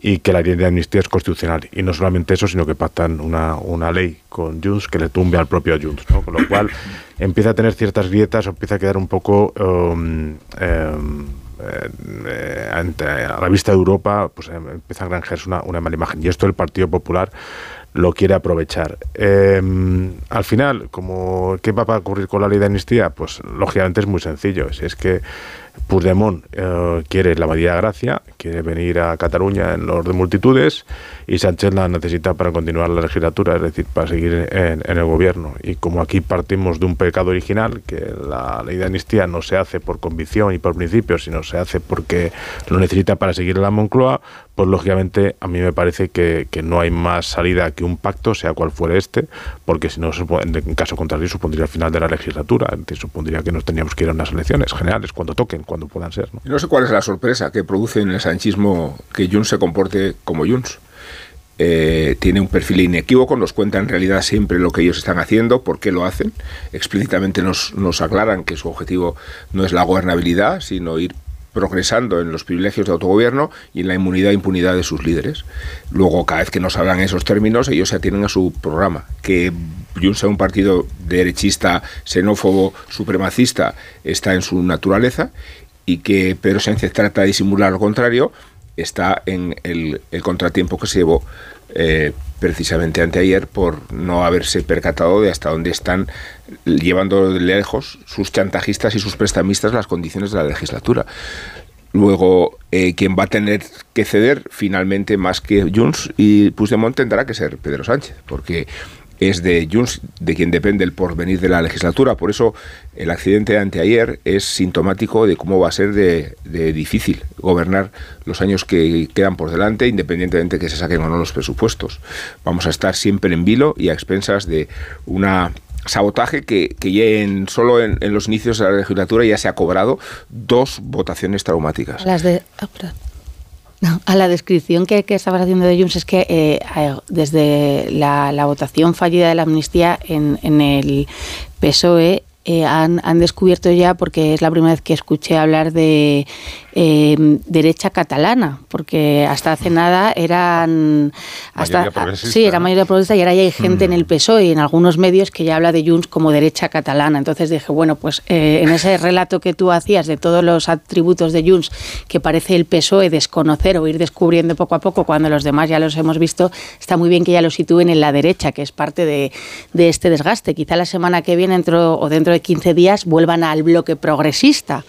Speaker 13: y que la ley de amnistía es constitucional. Y no solamente eso, sino que pactan una, una ley con Junts que le tumbe al propio Junts, ¿no? con lo cual empieza a tener ciertas grietas empieza a quedar un poco... Um, um, eh, a la vista de Europa pues em, empieza a granjearse una, una, mala imagen y esto el Partido Popular lo quiere aprovechar. Em, al final, como ¿qué va a ocurrir con la ley de amnistía? Pues lógicamente es muy sencillo. Si es que Puigdemont eh, quiere la Abadía de Gracia, quiere venir a Cataluña en los de multitudes y Sánchez la necesita para continuar la legislatura, es decir, para seguir en, el gobierno. Y como aquí partimos de un pecado original, que la ley de amnistía no se hace por convicción y por principio, sino se hace porque lo necesita para seguir en la Moncloa, pues lógicamente a mí me parece que, no hay más salida que un pacto, sea cual fuere este, porque si no, en caso contrario, supondría el final de la legislatura, supondría que nos teníamos que ir a unas elecciones generales, cuando toquen, cuando puedan ser.
Speaker 8: ¿no? no sé cuál es la sorpresa que produce en el sanchismo que Junts se comporte como Junts. Eh, tiene un perfil inequívoco, nos cuenta en realidad siempre lo que ellos están haciendo, por qué lo hacen. Explícitamente nos, nos aclaran que su objetivo no es la gobernabilidad, sino ir progresando en los privilegios de autogobierno y en la inmunidad e impunidad de sus líderes. Luego, cada vez que nos hablan esos términos, ellos se atienen a su programa. Que Junts sea un partido derechista, xenófobo, supremacista, está en su naturaleza y que Pedro Sánchez trata de disimular lo contrario, está en el, contratiempo que se llevó eh, precisamente anteayer por no haberse percatado de hasta dónde están llevando lejos sus chantajistas y sus prestamistas las condiciones de la legislatura. Luego, eh, quien va a tener que ceder finalmente más que Junts y Puigdemont tendrá que ser Pedro Sánchez, porque es de Junts, de quien depende el porvenir de la legislatura. Por eso el accidente de anteayer es sintomático de cómo va a ser de, difícil gobernar los años que quedan por delante, independientemente de que se saquen o no los presupuestos. Vamos a estar siempre en vilo y a expensas de una sabotaje que, ya en, solo en, los inicios de la legislatura ya se ha cobrado dos votaciones traumáticas.
Speaker 16: Las de... Ah, a la descripción que, estabas haciendo de Junts es que eh, desde la, votación fallida de la amnistía en, en el PSOE eh, han, han, descubierto ya, porque es la primera vez que escuché hablar de eh, derecha catalana, porque hasta hace nada eran... Hasta, sí, era mayoría progresista y ahora ya hay gente en el. PSOE y en algunos medios que ya habla de Junts como derecha catalana. Entonces dije, bueno, pues eh, en ese relato que tú hacías de todos los atributos de Junts que parece el PSOE desconocer o ir descubriendo poco a poco cuando los demás ya los hemos visto, está muy bien que ya lo sitúen en la derecha, que es parte de, de este desgaste. Quizá la semana que viene dentro, o dentro de 15 días vuelvan al bloque progresista,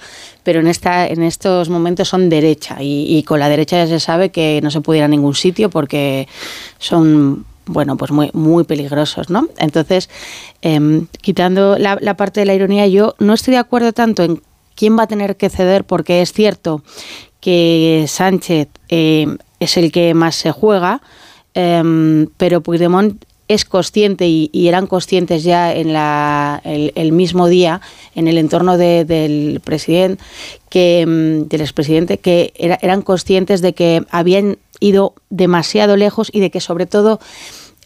Speaker 16: pero en, esta, en estos momentos son derecha y, con la derecha ya se sabe que no se puede ir a ningún sitio porque son bueno, pues muy, muy peligrosos, ¿no? Entonces, em, quitando la, parte de la ironía, yo no estoy de acuerdo tanto en quién va a tener que ceder, porque es cierto que Sánchez em, es el que más se juega, em, pero Puigdemont es consciente y, eran conscientes ya en la, el, mismo día en el entorno del presidente, que, mm, del expresidente, que eran conscientes de que habían ido demasiado lejos y de que sobre todo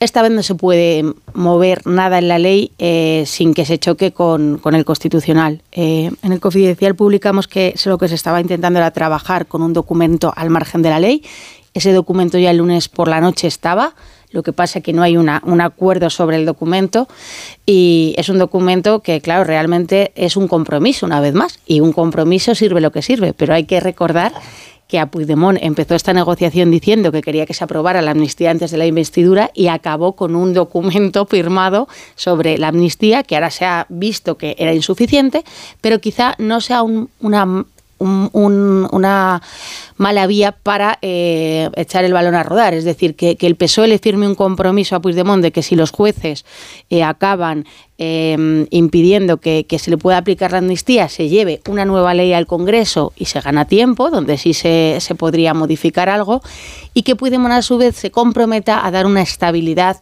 Speaker 16: esta vez no se puede mover nada en la ley eh, sin que se choque con, el constitucional. Eh, en el confidencial publicamos que lo que se estaba intentando era trabajar con un documento al margen de la ley. Ese documento ya el lunes por la noche estaba lo que pasa es que no hay una, un acuerdo sobre el documento y es un documento que, claro, realmente es un compromiso, una vez más. Y un compromiso sirve lo que sirve, pero hay que recordar que a Puigdemont empezó esta negociación diciendo que quería que se aprobara la amnistía antes de la investidura y acabó con un documento <laughs> firmado sobre la amnistía que ahora se ha visto que era insuficiente, pero quizá no sea una una mala vía para eh, echar el balón a rodar. Es decir, que, el PSOE le firme un compromiso a Puigdemont de que si los jueces eh, acaban em, impidiendo que, se le pueda aplicar la amnistía, se lleve una nueva ley al Congreso y se gana tiempo, donde sí se, se podría modificar algo, y que Puigdemont a su vez se comprometa a dar una estabilidad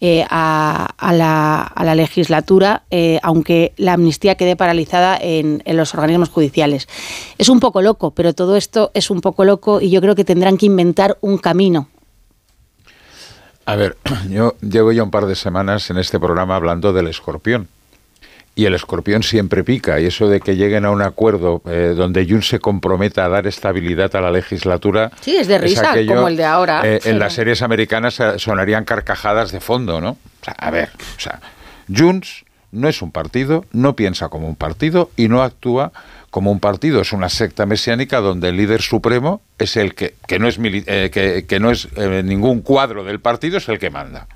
Speaker 16: eh, a, la, legislatura, aunque la amnistía quede paralizada en, en los organismos judiciales. es un poco loco, pero todo esto es un poco loco y yo creo que tendrán que inventar un camino.
Speaker 15: A ver, <clears throat> yo llevo ya un par de semanas en este programa hablando del escorpión. Y el escorpión siempre pica, y eso de que lleguen a un acuerdo eh, donde Jun se comprometa a dar estabilidad a la legislatura.
Speaker 16: Sí, es de risa, como el de ahora.
Speaker 15: Eh, en las series americanas eh, sonarían carcajadas de fondo, ¿no? O sea, a ver, o sea, Junts no es un partido, no piensa como un partido y no actúa como un partido. Es una secta mesiánica donde el líder supremo es el que, que no es, que, que, no es ningún cuadro del partido, es el que manda.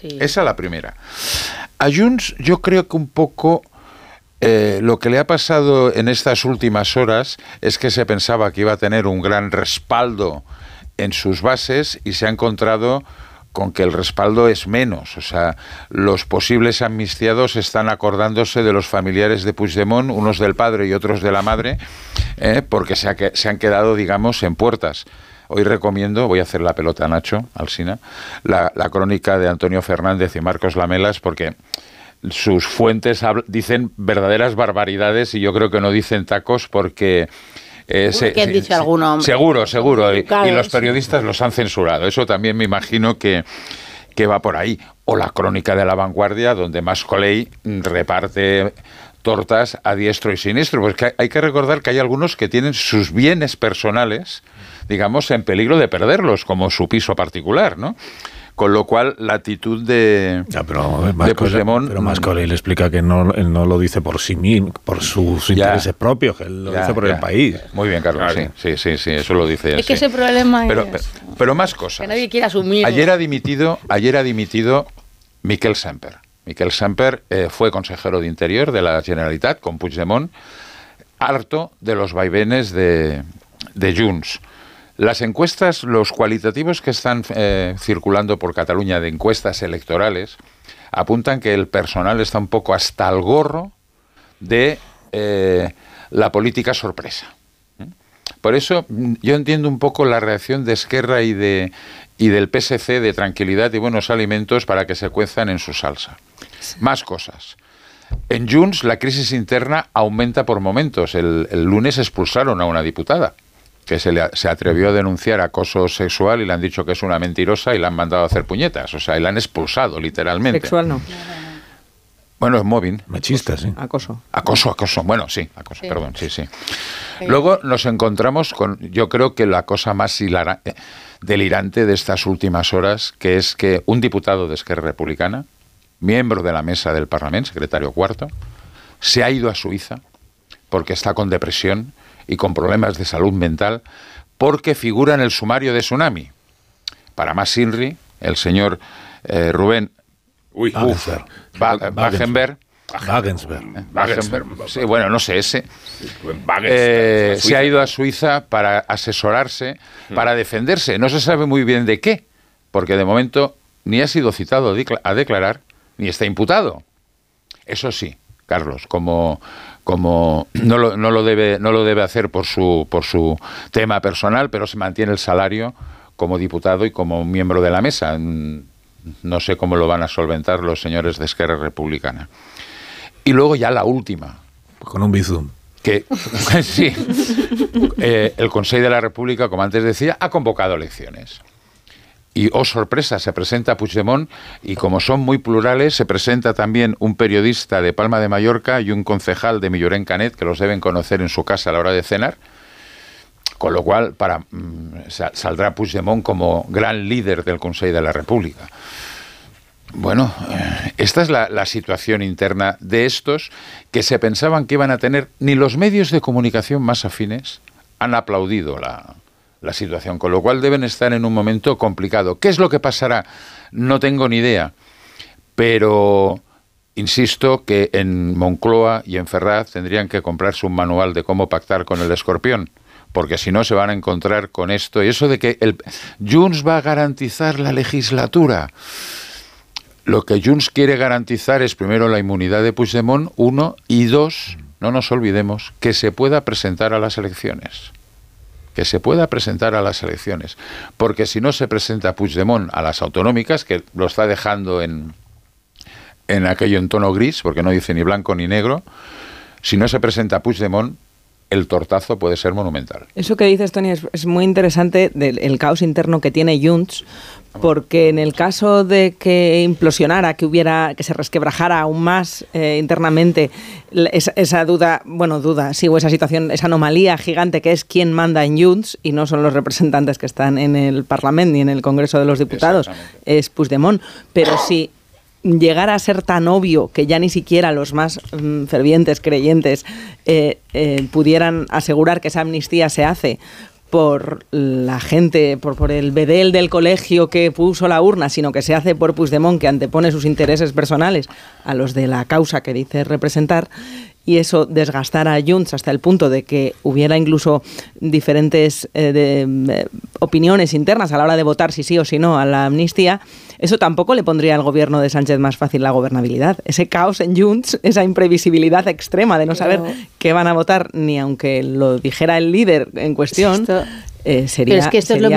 Speaker 15: Esa es la primera. A Junts yo creo que un poco eh, lo que le ha pasado en estas últimas horas es que se pensaba que iba a tener un gran respaldo en sus bases y se ha encontrado con que el respaldo es menos. O sea, los posibles amnistiados están acordándose de los familiares de Puigdemont, unos del padre y otros de la madre, eh, porque se, se han quedado, digamos, en puertas. Hoy recomiendo, voy a hacer la pelota a Nacho, Alsina, la, la crónica de Antonio Fernández y Marcos Lamelas, porque sus fuentes dicen verdaderas barbaridades y yo creo que no dicen tacos porque...
Speaker 16: Eh, que han dicho alguno,
Speaker 15: Seguro, seguro. Y, los periodistas los han censurado. Eso también me imagino que, que va por ahí. O la crónica de la vanguardia, donde Mascoley reparte tortas a diestro y siniestro. Pues hay que recordar que hay algunos que tienen sus bienes personales digamos, en peligro de perderlos, como su piso particular, ¿no? Con lo cual, la actitud de,
Speaker 3: ya, pero, de Puigdemont... Pero Mascoli le explica que no, él no lo dice por sí mismo, por sus intereses propios, que él lo dice por el país.
Speaker 15: Muy bien, Carlos, sí, sí, sí, eso lo dice
Speaker 16: Es que ese problema
Speaker 15: pero,
Speaker 16: es...
Speaker 15: Pero, más cosas.
Speaker 16: Que nadie quiere asumir.
Speaker 15: Ayer ha dimitido, ayer ha dimitido Miquel Semper. Miquel Semper eh, fue consejero de Interior de la Generalitat con Puigdemont, harto de los vaivenes de, de Junts las encuestas, los cualitativos que están eh, circulando por Cataluña de encuestas electorales, apuntan que el personal está un poco hasta el gorro de eh, la política sorpresa. Por eso yo entiendo un poco la reacción de Esquerra y, de, y del PSC de tranquilidad y buenos alimentos para que se cuezan en su salsa. Más cosas. En Junts la crisis interna aumenta por momentos. el lunes expulsaron a una diputada que se, le, se atrevió a denunciar acoso sexual y le han dicho que es una mentirosa y la han mandado a hacer puñetas. O sea, y la han expulsado, literalmente.
Speaker 14: Sexual no.
Speaker 15: Bueno, es móvil.
Speaker 3: Machista, sí.
Speaker 14: Acoso.
Speaker 15: Acoso, acoso. Bueno, sí, acoso, perdón, sí, sí. Luego nos encontramos con, yo creo que la cosa más eh, delirante de estas últimas horas, que es que un diputado de Esquerra Republicana, miembro de la mesa del Parlamento, secretario cuarto, se ha ido a Suiza porque está con depresión y con problemas de salud mental porque figura en el sumario de Tsunami. Para más Sinri, el señor eh, Rubén
Speaker 3: Uy,
Speaker 15: Wagenberg,
Speaker 3: Wagensberg.
Speaker 15: Sí, bueno, no sé, ese. Eh, se ha ido a Suiza para asesorarse, hmm. para defenderse. No se sabe muy bien de qué, porque de momento ni ha sido citado a declarar, ni está imputado. Eso sí, Carlos, como como no lo, no lo debe no lo debe hacer por su por su tema personal, pero se mantiene el salario como diputado y como miembro de la mesa. No sé cómo lo van a solventar los señores de Esquerra Republicana. Y luego ya la última.
Speaker 3: Con un bizum.
Speaker 15: Que <laughs> sí, eh, el Consejo de la República, como antes decía, ha convocado elecciones. Y, oh sorpresa, se presenta Puigdemont y como son muy plurales, se presenta también un periodista de Palma de Mallorca y un concejal de Millorén Canet, que los deben conocer en su casa a la hora de cenar. Con lo cual, para, mm, saldrá Puigdemont como gran líder del Consejo de la República. Bueno, eh, esta es la, la, situación interna de estos que se pensaban que iban a tener, ni los medios de comunicación más afines han aplaudido la, la situación, con lo cual deben estar en un momento complicado. ¿Qué es lo que pasará? No tengo ni idea, pero insisto que en Moncloa y en Ferraz tendrían que comprarse un manual de cómo pactar con el escorpión, porque si no se van a encontrar con esto y eso de que el Junts va a garantizar la legislatura. Lo que Junts quiere garantizar es primero la inmunidad de Puigdemont, uno, y dos, no nos olvidemos, que se pueda presentar a las elecciones que se pueda presentar a las elecciones. Porque si no se presenta Puigdemont a las autonómicas, que lo está dejando en, en aquello en tono gris, porque no dice ni blanco ni negro, si no se presenta Puigdemont, el tortazo puede ser monumental.
Speaker 14: Eso que dices, Tony, es, muy interesante del el caos interno que tiene Junts, porque en el caso de que implosionara, que hubiera, que se resquebrajara aún más eh, internamente esa, duda, bueno, duda, sí, o esa situación, esa anomalía gigante que es quién manda en Junts y no son los representantes que están en el Parlamento ni en el Congreso de los Diputados, es Puigdemont. Pero si llegara a ser tan obvio que ya ni siquiera los más mm, fervientes creyentes eh, eh, pudieran asegurar que esa amnistía se hace por la gente, por, por el bedel del colegio que puso la urna, sino que se hace por Puigdemont, que antepone sus intereses personales a los de la causa que dice representar, y eso desgastara a Junts hasta el punto de que hubiera incluso diferentes eh, eh, opiniones internas a la hora de votar si sí o si no a la amnistía, eso tampoco le pondría al gobierno de Sánchez más fácil la gobernabilidad. Ese caos en Junts, <laughs> esa imprevisibilidad extrema de no saber qué van a votar, ni aunque lo dijera el líder en cuestión, eh, sería,
Speaker 16: es que esto es lo,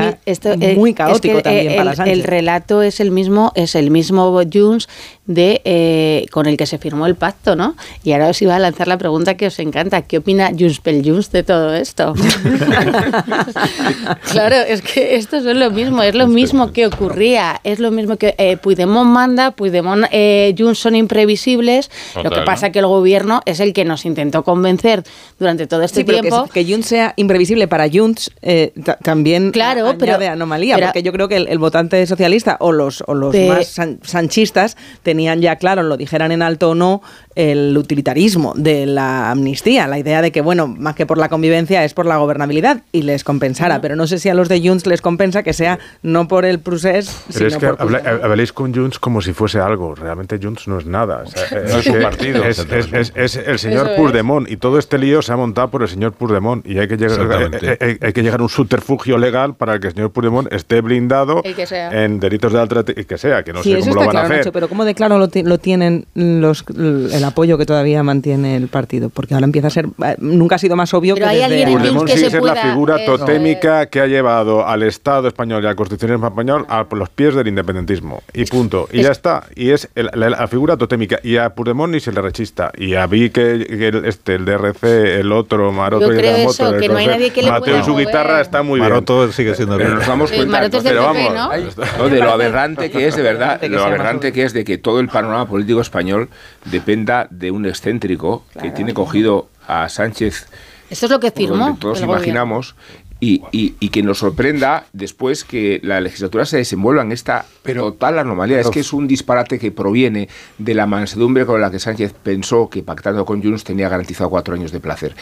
Speaker 14: muy caótico también
Speaker 16: el,
Speaker 14: para Sánchez.
Speaker 16: El relato es el mismo, es el mismo Junts de eh, con el que se firmó el pacto, ¿no? Y ahora os iba a lanzar la pregunta que os encanta, ¿qué opina Junts pel Junts de todo esto? <laughs> claro, es que esto es lo mismo, es lo mismo que ocurría, es lo mismo que eh, Puigdemont manda, Puigdemont, eh, Junts son imprevisibles, lo que pasa que el gobierno es el que nos intentó convencer durante todo este tiempo.
Speaker 14: que, que, Junts sea imprevisible para Junts eh, también
Speaker 16: claro,
Speaker 14: añade pero, anomalía, porque yo creo que el, votante socialista o los, o los más sanchistas tenían ya claro, lo dijeran en alto o no, el utilitarismo de la amnistía, la idea de que, bueno, más que por la convivencia es por la gobernabilidad y les compensara, pero no sé si a los de Junts les compensa que sea no por el procés,
Speaker 13: pero es que habléis con Junts como si fuese algo, realmente Junts no es nada.
Speaker 15: no es un partido.
Speaker 13: Es, el señor Puigdemont. Y todo este lío se ha montado por el señor Puigdemont. Y hay que llegar, hay, eh, eh, hay, que llegar a un subterfugio legal para que el señor Puigdemont esté blindado en delitos de alta y que sea, que no sé cómo lo van a hacer.
Speaker 14: pero ¿cómo claro lo, lo tienen los, el apoyo que todavía mantiene el partido, porque ahora empieza a ser, eh, nunca ha sido más obvio
Speaker 16: Pero
Speaker 14: que
Speaker 16: desde...
Speaker 13: Puigdemont
Speaker 16: sigue
Speaker 13: ser la figura totémica que ha llevado al Estado español y al constitucionalismo español a los pies del independentismo, y punto, y ya está, y es la, figura totémica, y a Puigdemont ni se le rechista, y a vi que, el, este, el DRC, el otro, Maroto
Speaker 16: y
Speaker 13: la
Speaker 16: moto, que no hay nadie que le
Speaker 13: Mateo en su guitarra está muy
Speaker 1: bien. Maroto sigue siendo
Speaker 8: pero nos damos cuenta, pero vamos, ¿no? de lo aberrante que es de verdad, lo aberrante que es de que todo el panorama político español dependa de un excéntrico que tiene cogido a Sánchez.
Speaker 16: Eso es lo que firmó.
Speaker 8: Todos imaginamos. Y, y, que nos sorprenda después que la legislatura se desenvuelva en esta total anomalía. es que es un disparate que proviene de la mansedumbre con la que Sánchez pensó que pactando con Junts tenía garantizado cuatro años de placer.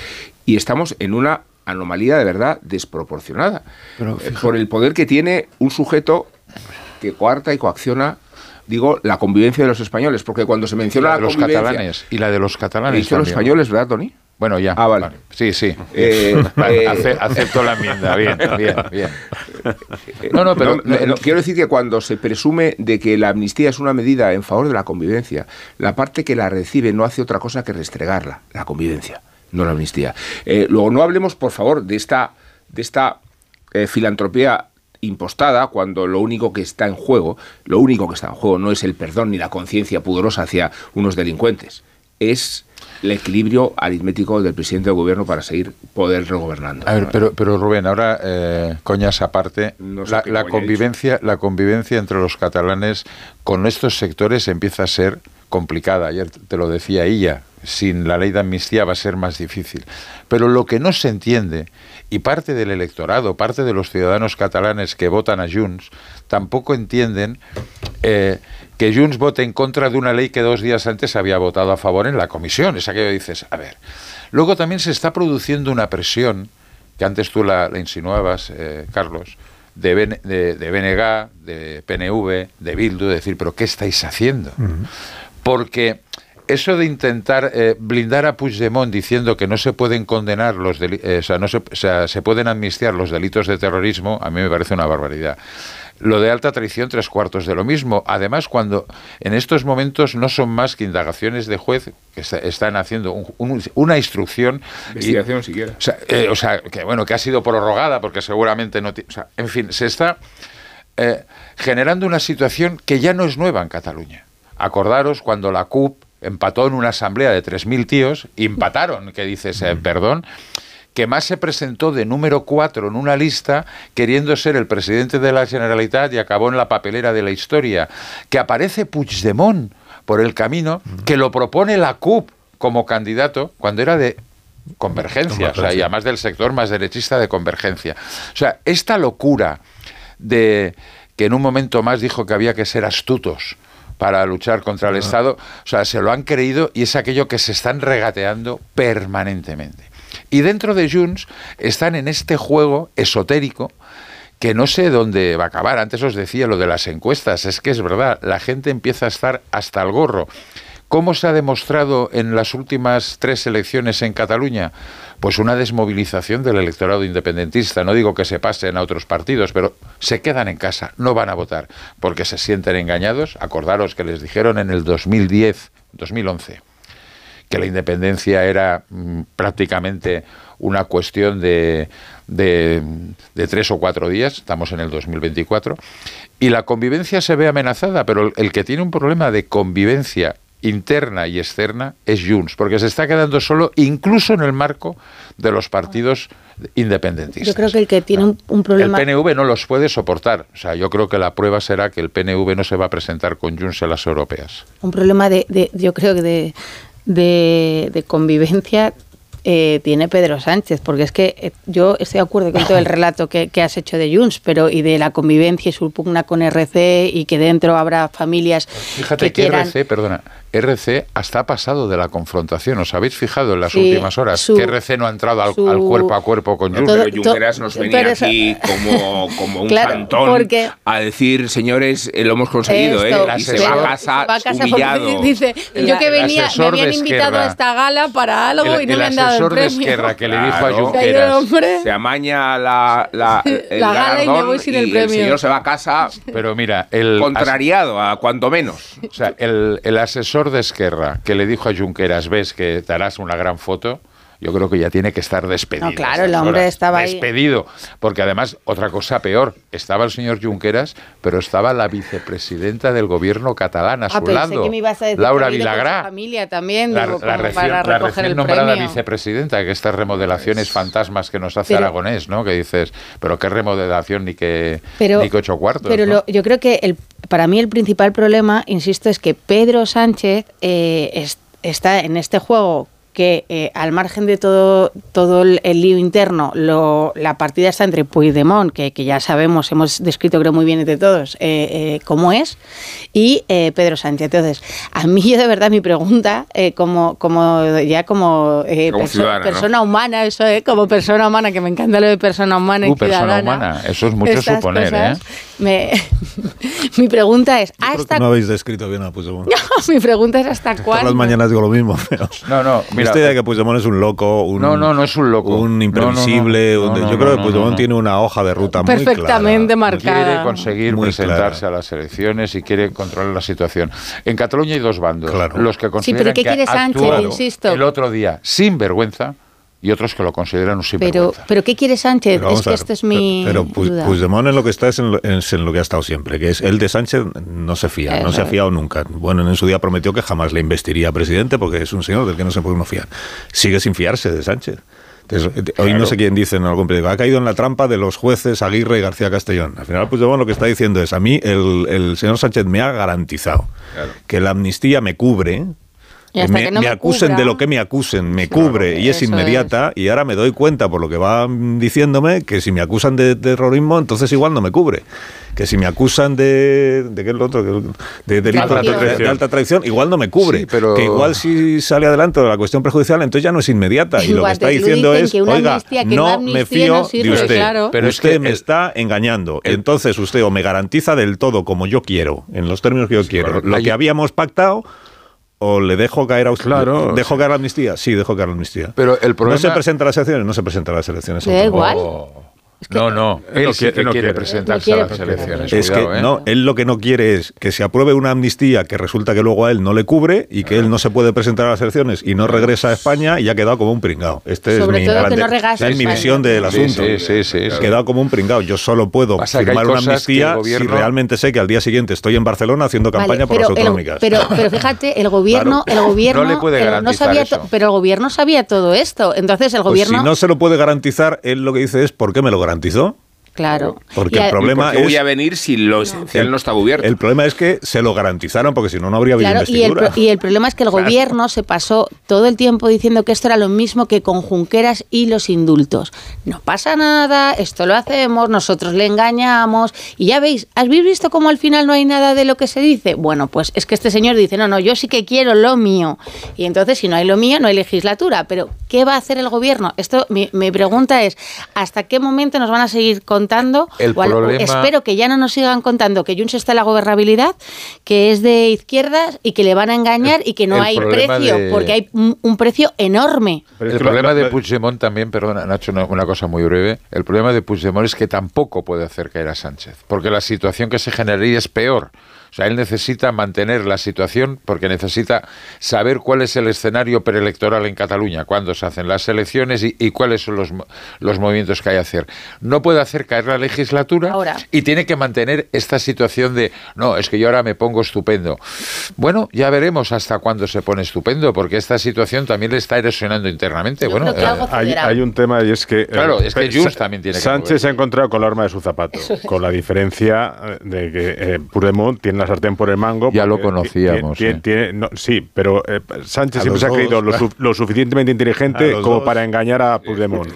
Speaker 8: Y estamos en una anomalía de verdad desproporcionada. Eh, por el poder que tiene un sujeto que coarta y coacciona digo, la convivencia de los españoles, porque cuando se menciona
Speaker 15: la
Speaker 8: de
Speaker 15: los catalanes y la de los catalanes.
Speaker 8: los españoles, ¿verdad, Tony?
Speaker 15: Bueno, ya.
Speaker 8: Ah, vale.
Speaker 15: Sí, sí. Eh, <laughs> eh, acepto la enmienda. Bien, <laughs> bien, bien.
Speaker 8: No, no, pero quiero decir que cuando se presume de que la amnistía es una medida en favor de la convivencia, la parte que la recibe no hace otra cosa que restregarla, la convivencia, no la amnistía. Eh, luego, no hablemos, por favor, de esta, de esta filantropía impostada cuando lo único que está en juego, lo único que está en juego no es el perdón ni la conciencia pudorosa hacia unos delincuentes, es el equilibrio aritmético del presidente del gobierno para seguir poder regobernando.
Speaker 15: A ver, pero, pero Rubén, ahora eh, coñas aparte, la, convivencia, la convivencia entre los catalanes con estos sectores empieza a ser complicada. Ayer te lo decía ella, sin la ley de amnistía va a ser más difícil. Pero lo que no se entiende y parte del electorado, parte de los ciudadanos catalanes que votan a Junts, tampoco entienden eh, que Junts vote en contra de una ley que dos días antes había votado a favor en la comisión. Es aquello que dices, a ver. Luego también se está produciendo una presión, que antes tú la, insinuabas, eh, Carlos, de, de, de, BNG, de PNV, de Bildu, de decir, pero ¿qué estáis haciendo? Porque eso de intentar eh, blindar a Puigdemont diciendo que no se pueden condenar los eh, o sea, no se, se pueden amnistiar los delitos de terrorismo, a mí me parece una barbaridad. Lo de alta traición, tres cuartos de lo mismo. Además, cuando en estos momentos no son más que indagaciones de juez que están haciendo una instrucción.
Speaker 8: Investigación siquiera.
Speaker 15: Eh, o sea, que bueno, que ha sido prorrogada porque seguramente no. O sea, en fin, se está generando una situación que ya no es nueva en Cataluña. Acordaros cuando la CUP empató en una asamblea de 3.000 tíos, empataron, que dices, eh, perdón, que más se presentó de número 4 en una lista queriendo ser el presidente de la Generalitat y acabó en la papelera de la historia, que aparece Puigdemont por el camino, que lo propone la CUP como candidato cuando era de convergencia, o sea, y además del sector más derechista de convergencia. O sea, esta locura de que en un momento más dijo que había que ser astutos para luchar contra el Estado, o sea, se lo han creído y es aquello que se están regateando permanentemente. Y dentro de Junts están en este juego esotérico que no sé dónde va a acabar. Antes os decía lo de las encuestas, es que es verdad, la gente empieza a estar hasta el gorro. ¿Cómo se ha demostrado en las últimas tres elecciones en Cataluña? Pues una desmovilización del electorado independentista. No digo que se pasen a otros partidos, pero se quedan en casa, no van a votar, porque se sienten engañados. Acordaros que les dijeron en el 2010, 2011, que la independencia era mm, prácticamente una cuestión de, de, de, tres o cuatro días, estamos en el 2024, y la convivencia se ve amenazada, pero el que tiene un problema de convivencia interna y externa es Junts, porque se está quedando solo incluso en el marco de los partidos independentistas.
Speaker 16: Yo creo que el que tiene un, problema...
Speaker 15: El PNV no los puede soportar. O sea, yo creo que la prueba será que el PNV no se va a presentar con Junts en las europeas.
Speaker 16: Un problema de, de yo creo que de, de, de convivencia eh, tiene Pedro Sánchez, porque es que eh, yo estoy de acuerdo con todo el relato que, que, has hecho de Junts, pero y de la convivencia y su pugna con RC y que dentro habrá familias
Speaker 15: Fíjate
Speaker 16: que,
Speaker 15: que
Speaker 16: quieran...
Speaker 15: RC, perdona, RC hasta ha pasado de la confrontación. ¿Os habéis fijado en las sí, últimas horas su, que RC no ha entrado al, su, al, cuerpo a cuerpo con Junts?
Speaker 8: Pero Junqueras nos venía aquí como, como un
Speaker 16: claro, porque,
Speaker 8: a decir, señores, eh, lo hemos conseguido,
Speaker 16: esto,
Speaker 8: ¿eh? Y se va a casa, va a casa humillado.
Speaker 16: Dice, yo que venía, me habían invitado a esta gala para algo
Speaker 15: el,
Speaker 16: y no me han dado el premio.
Speaker 15: De Esquerra que le dijo
Speaker 8: claro,
Speaker 15: a Junqueras.
Speaker 8: Se amaña la, la, <laughs> el
Speaker 16: la gala y me voy sin el premio.
Speaker 8: El señor se va a casa
Speaker 15: pero mira, el
Speaker 8: contrariado, a cuanto menos.
Speaker 15: O sea, el, el asesor de Esquerra que le dijo a Junqueras, ves que te harás una gran foto, yo creo que ya tiene que estar despedido.
Speaker 16: No, claro, el hombre estaba ahí.
Speaker 15: Despedido. Porque además, otra cosa peor, estaba el señor Junqueras, pero estaba la vicepresidenta del gobierno catalán a su
Speaker 16: ah, pensé
Speaker 15: lado.
Speaker 16: Que me ibas a decir
Speaker 15: Laura Vilagrá.
Speaker 16: Su familia también,
Speaker 15: la,
Speaker 16: digo,
Speaker 15: la
Speaker 16: como
Speaker 15: recién,
Speaker 16: para
Speaker 15: la recién
Speaker 16: el
Speaker 15: nombrada
Speaker 16: premio.
Speaker 15: vicepresidenta, que estas remodelaciones fantasmas que nos hace
Speaker 16: Pero-
Speaker 15: Aragonés, ¿no? Que dices, pero qué remodelación ni que, ni que ocho cuartos.
Speaker 16: Pero
Speaker 15: ¿no?
Speaker 16: lo- yo creo que el, para mí el principal problema, insisto, es que Pedro Sánchez eh, es- está en este juego que eh, al margen de todo, todo el, el lío interno, lo, la partida está entre Puigdemont, que, que ya sabemos, hemos descrito creo muy bien entre todos eh, eh, cómo es, y eh, Pedro Sánchez. Entonces, a mí yo de verdad mi pregunta, eh, como, como ya como, eh,
Speaker 8: Como
Speaker 16: perso-
Speaker 8: ciudadana, ¿no?
Speaker 16: persona humana, eso es, como persona humana, que me encanta lo de persona humana y
Speaker 15: Uh, persona
Speaker 16: ciudadana.
Speaker 15: humana, eso es mucho suponer,
Speaker 16: cosas,
Speaker 15: ¿eh?
Speaker 16: me- <laughs> mi pregunta es,
Speaker 1: Creo
Speaker 16: ¿hasta
Speaker 1: que no habéis descrito bien a Puigdemont. <laughs>
Speaker 16: mi pregunta es hasta
Speaker 1: Todas
Speaker 16: cuándo?
Speaker 1: las mañanas digo lo mismo, <laughs> pero...
Speaker 15: No, no, mira,
Speaker 1: Esta idea de que Puigdemont es un loco, un,
Speaker 15: No, no, no es un loco.
Speaker 1: un imprevisible,
Speaker 15: no, no,
Speaker 1: un-
Speaker 15: no,
Speaker 1: yo creo
Speaker 15: no,
Speaker 1: que Puigdemont
Speaker 15: no.
Speaker 1: tiene una hoja de ruta muy
Speaker 16: Perfectamente
Speaker 1: clara.
Speaker 16: marcada.
Speaker 15: quiere conseguir
Speaker 1: Muy
Speaker 15: presentarse
Speaker 1: clara.
Speaker 15: a las elecciones y quiere controlar la situación. En Cataluña hay dos bandos,
Speaker 1: Claro.
Speaker 15: los que
Speaker 16: Sí,
Speaker 15: consideran
Speaker 16: pero ¿qué
Speaker 15: que
Speaker 16: quiere Sánchez? Insisto.
Speaker 15: el otro día sin vergüenza y otros que lo consideran un
Speaker 16: Pero,
Speaker 15: sinvergüenza.
Speaker 16: pero ¿qué quiere Sánchez?
Speaker 1: Pero
Speaker 16: es que
Speaker 1: ver,
Speaker 16: esto es mi
Speaker 1: Pero, pero
Speaker 16: duda.
Speaker 1: Puigdemont en lo que está es en lo, es en lo que ha estado siempre, que es el de Sánchez no se fía, no se ha fiado nunca. Bueno, en su día prometió que jamás le investiría a presidente porque es un señor del que no se puede uno fiar. Sigue sin fiarse de Sánchez. Entonces, eh, hoy no sé quién dice en algún periódico, ha caído en la trampa de los jueces Aguirre y García Castellón. Al final, Puigdemont lo que está diciendo es, a mí el, el señor Sánchez me ha garantizado que la amnistía me cubre, me,
Speaker 16: que no
Speaker 1: me
Speaker 16: me
Speaker 1: acusen
Speaker 16: cubra-
Speaker 1: de lo que me acusen, me cubre y es inmediata y ahora me doy cuenta por lo que va mm, diciéndome que si me acusan de terrorismo entonces igual no me cubre. Que si me acusan de... ¿De qué es lo otro? De delito
Speaker 15: Alta
Speaker 1: de, de
Speaker 15: traición.
Speaker 1: alta traición, igual no me cubre.
Speaker 15: Sí, pero-
Speaker 1: Que igual si sale adelante la cuestión prejudicial, entonces ya no es inmediata. Y lo que está diciendo es,
Speaker 16: que una
Speaker 1: oiga,
Speaker 16: amnistía, que
Speaker 1: no
Speaker 16: una
Speaker 1: me fío
Speaker 16: no sirve,
Speaker 1: de usted.
Speaker 16: claro.
Speaker 15: Pero es
Speaker 1: usted
Speaker 15: que
Speaker 1: me
Speaker 15: el-
Speaker 1: está engañando. Entonces usted o me garantiza del todo como yo quiero, en los términos que yo quiero, lo
Speaker 15: Hay-
Speaker 1: que habíamos pactado o le dejo caer a usted.
Speaker 15: Claro.
Speaker 1: ¿Dejo caer la amnistía? Sí, dejo caer la amnistía.
Speaker 15: Pero el problema...
Speaker 1: ¿No se presenta a las elecciones? No se presenta a las elecciones.
Speaker 16: Le da igual.
Speaker 15: Oh. No, no, él, sí que quiere, presentarse a las elecciones.
Speaker 1: Es que
Speaker 15: ¿eh?
Speaker 1: no, él lo que no quiere es que se apruebe una amnistía que resulta que luego a él no le cubre y que él no se puede presentar a las elecciones y no regresa a España y ha quedado como un pringao. Este
Speaker 16: Sobre
Speaker 1: es mi,
Speaker 16: todo
Speaker 1: grande-
Speaker 16: que no regase
Speaker 1: es mi
Speaker 16: España.
Speaker 1: visión del asunto.
Speaker 15: sí, sí, sí, sí.
Speaker 1: quedado como un pringao. Yo solo puedo
Speaker 15: Pasa
Speaker 1: firmar una amnistía
Speaker 15: gobierno-
Speaker 1: si realmente sé que al día siguiente estoy en Barcelona haciendo campaña
Speaker 16: Vale,
Speaker 1: por las autonómicas.
Speaker 16: pero, <laughs> pero fíjate, el gobierno, el gobierno,
Speaker 15: No le puede
Speaker 16: el-
Speaker 15: garantizar
Speaker 16: sabía
Speaker 15: eso.
Speaker 16: pero el gobierno sabía todo esto. Entonces el
Speaker 1: Pues
Speaker 16: gobierno,
Speaker 1: si no se lo puede garantizar, él lo que dice es ¿por qué me lo garantizó?
Speaker 16: Claro.
Speaker 1: Porque
Speaker 16: Y
Speaker 1: el problema
Speaker 8: ¿Por qué voy
Speaker 1: es
Speaker 8: a venir si lo esencial no está cubierto?
Speaker 1: el problema es que se lo garantizaron porque si no no habría habido
Speaker 16: Claro, y el,
Speaker 1: investidura.
Speaker 16: pro- y el problema es que el gobierno se pasó todo el tiempo diciendo que esto era lo mismo que con Junqueras y los indultos. No pasa nada, esto lo hacemos, nosotros le engañamos. Y ya veis, ¿habéis visto cómo al final no hay nada de lo que se dice? Bueno, pues es que este señor dice, no, no, yo sí que quiero lo mío. Y entonces, si no hay lo mío, no hay legislatura. Pero, ¿qué va a hacer el gobierno? Esto, mi, mi pregunta es, ¿hasta qué momento nos van a seguir contando?
Speaker 15: El
Speaker 16: O al-
Speaker 15: problema-
Speaker 16: espero que ya no nos sigan contando que Junts está en la gobernabilidad, que es de izquierdas y que le van a engañar y que no
Speaker 15: el
Speaker 16: hay precio,
Speaker 15: de-
Speaker 16: porque hay un, un precio enorme.
Speaker 15: el problema de Puigdemont también, perdona, Nacho, una, una cosa muy breve. El problema de Puigdemont es que tampoco puede hacer caer a Sánchez, porque la situación que se generaría es peor. O sea, él necesita mantener la situación porque necesita saber cuál es el escenario preelectoral en Cataluña, cuándo se hacen las elecciones y, y cuáles son los, los movimientos que hay que hacer. No puede hacer caer la legislatura
Speaker 16: Ahora.
Speaker 15: y tiene que mantener esta situación de, no, es que yo ahora me pongo estupendo. Bueno, ya veremos hasta cuándo se pone estupendo, porque esta situación también le está erosionando internamente. bueno, eh,
Speaker 13: Hay, un tema y es que...
Speaker 15: Claro, es que Junts también tiene que
Speaker 13: Sánchez se ha encontrado con la arma de su zapato, con la diferencia eh, de que eh, Puigdemont tiene la sartén por el mango.
Speaker 15: Ya lo conocíamos,
Speaker 13: tiene-
Speaker 15: eh.
Speaker 13: tiene- no, sí, pero eh, Sánchez
Speaker 1: A
Speaker 13: siempre se ha
Speaker 1: dos,
Speaker 13: creído lo, su- lo suficientemente inteligente como
Speaker 1: dos.
Speaker 13: para engañar a Puigdemont.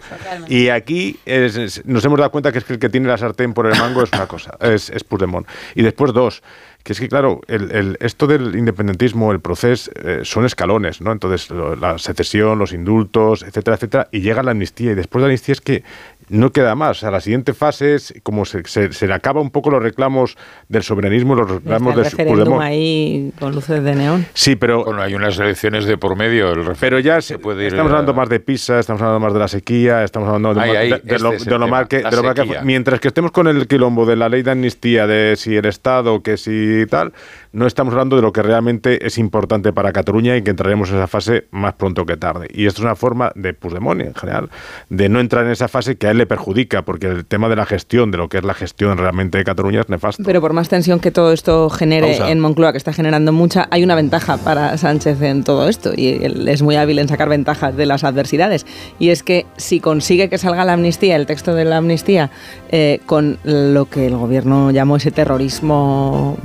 Speaker 13: Y aquí es- es- nos hemos dado cuenta que es que el que tiene la sartén por el mango es una cosa, <laughs> es, es Puigdemont. Y después dos, que es que claro, el, el- esto del independentismo, el proceso, eh, son escalones, ¿no? Entonces, lo- la secesión, los indultos, etcétera, etcétera, y llega la amnistía, y después de la amnistía es que no queda más. O sea, la siguiente fase es como se, se, se le acaba un poco los reclamos del soberanismo, los reclamos
Speaker 14: el
Speaker 13: del
Speaker 14: referéndum ahí con luces de neón.
Speaker 13: Sí, pero
Speaker 15: Bueno, hay unas elecciones de por medio. el
Speaker 13: pero ya
Speaker 15: se
Speaker 13: se-
Speaker 15: puede ir
Speaker 13: estamos
Speaker 15: a-
Speaker 13: hablando más de PISA, estamos hablando más de la sequía, estamos hablando de,
Speaker 15: Ahí,
Speaker 13: más-
Speaker 15: ahí,
Speaker 13: de- de
Speaker 15: este
Speaker 13: lo,
Speaker 15: es el
Speaker 13: de lo
Speaker 15: tema,
Speaker 13: mal que,
Speaker 15: la
Speaker 13: de lo mal que
Speaker 15: sequía.
Speaker 13: fue. Mientras que estemos con el quilombo de la ley de amnistía, de si el Estado, que si tal, no estamos hablando de lo que realmente es importante para Cataluña y que entraremos en esa fase más pronto que tarde. Y esto es una forma de Puigdemont en general, de no entrar en esa fase que a él le perjudica, porque el tema de la gestión, de lo que es la gestión realmente de Cataluña es nefasto.
Speaker 14: Pero por más tensión que todo esto genere
Speaker 13: Pausa.
Speaker 14: en Moncloa, que está generando mucha, hay una ventaja para Sánchez en todo esto y él es muy hábil en sacar ventajas de las adversidades. Y es que si consigue que salga la amnistía, el texto de la amnistía, eh, con lo que el gobierno llamó ese terrorismo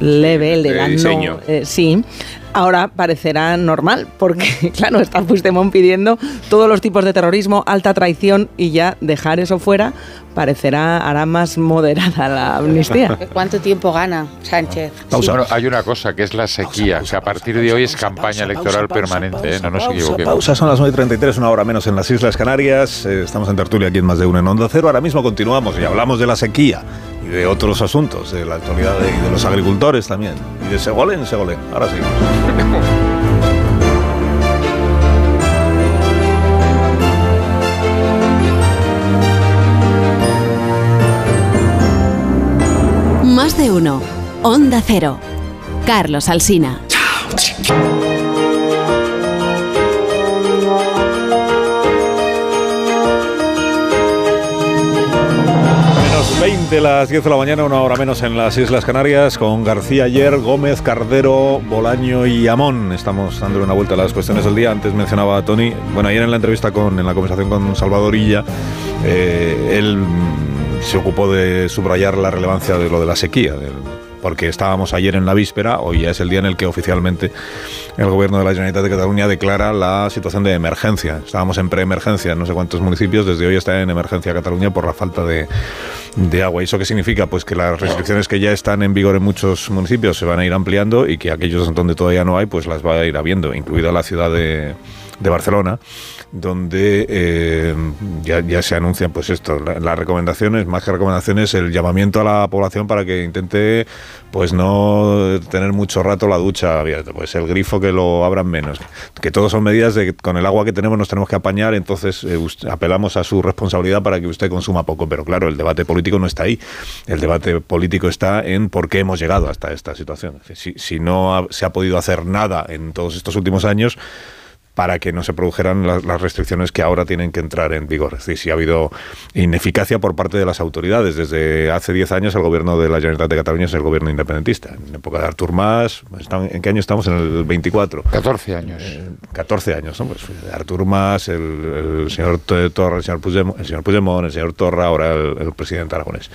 Speaker 14: leve, el de,
Speaker 8: De
Speaker 14: la no-
Speaker 8: diseño.
Speaker 14: eh, sí. Ahora parecerá normal, porque <laughs> claro, está Puigdemont pidiendo todos los tipos de terrorismo, alta traición y ya dejar eso fuera parecerá, hará más moderada la amnistía. <laughs>
Speaker 16: ¿Cuánto tiempo gana Sánchez?
Speaker 15: Bueno, hay una cosa que es la sequía, que a partir de hoy es campaña electoral permanente, ¿eh? no nos equivoquemos.
Speaker 1: Pausa, son las 9.33, una hora menos en las Islas Canarias. Eh, estamos en tertulia aquí en Más de Uno en Onda Cero. Ahora mismo continuamos y hablamos de la sequía y de otros asuntos, de la actualidad de- y de los agricultores también. Y de Segolén, Segolén. Ahora sí.
Speaker 17: Más de uno. Onda Cero. Carlos Alsina.
Speaker 1: 20 las 10 de la mañana, una hora menos en las Islas Canarias, con García Ayer, Gómez, Cardero, Bolaño y Amón. Estamos dándole una vuelta a las cuestiones del día. Antes mencionaba a Tony, bueno, ayer en la entrevista con, en la conversación con Salvador Illa, eh, él se ocupó de subrayar la relevancia de lo de la sequía, porque estábamos ayer en la víspera, hoy ya es el día en el que oficialmente el gobierno de la Generalitat de Cataluña declara la situación de emergencia. Estábamos en preemergencia en no sé cuántos municipios, desde hoy está en emergencia Cataluña por la falta de, de agua. ¿Y eso qué significa? Pues que las restricciones que ya están en vigor en muchos municipios se van a ir ampliando y que aquellos donde todavía no hay, pues las va a ir habiendo, incluida la ciudad de, de Barcelona, donde eh, ya, se anuncian pues esto, las recomendaciones, más que recomendaciones, el llamamiento a la población para que intente pues no tener mucho rato la ducha abierta, pues el grifo que lo abran menos, que todos son medidas de que con el agua que tenemos nos tenemos que apañar, entonces eh, apelamos a su responsabilidad para que usted consuma poco, pero claro, el debate político no está ahí, el debate político está en por qué hemos llegado hasta esta situación. Si, si no se ha podido hacer nada en todos estos últimos años, para que no se produjeran las, restricciones que ahora tienen que entrar en vigor. Es decir, si ha habido ineficacia por parte de las autoridades. Desde hace 10 años el gobierno de la Generalitat de Cataluña es el gobierno independentista. En época de Artur Mas, ¿en qué año estamos? En el 24.
Speaker 15: 14 años.
Speaker 1: 14 eh, años, ¿no? Pues Artur Mas, el, señor Torra, el señor Puigdemont, el señor, Puigdemont, el señor Torra, ahora el, presidente aragonés.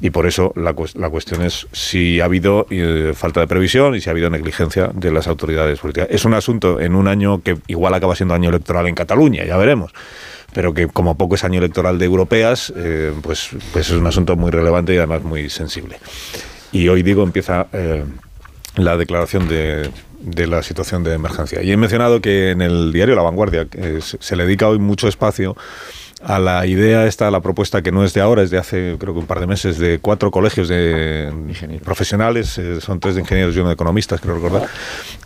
Speaker 1: Y por eso la, la cuestión es si ha habido eh, falta de previsión y si ha habido negligencia de las autoridades políticas. Es un asunto en un año que igual acaba siendo año electoral en Cataluña, ya veremos pero que como poco es año electoral de europeas, eh, pues, pues es un asunto muy relevante y además muy sensible. Y hoy digo, empieza eh, la declaración de, de, la situación de emergencia. Y he mencionado que en el diario La Vanguardia se le dedica hoy mucho espacio a la idea esta, la propuesta que no es de ahora, es de hace creo que un par de meses, de cuatro colegios de profesionales, eh, son tres de ingenieros y uno de economistas, creo recordar,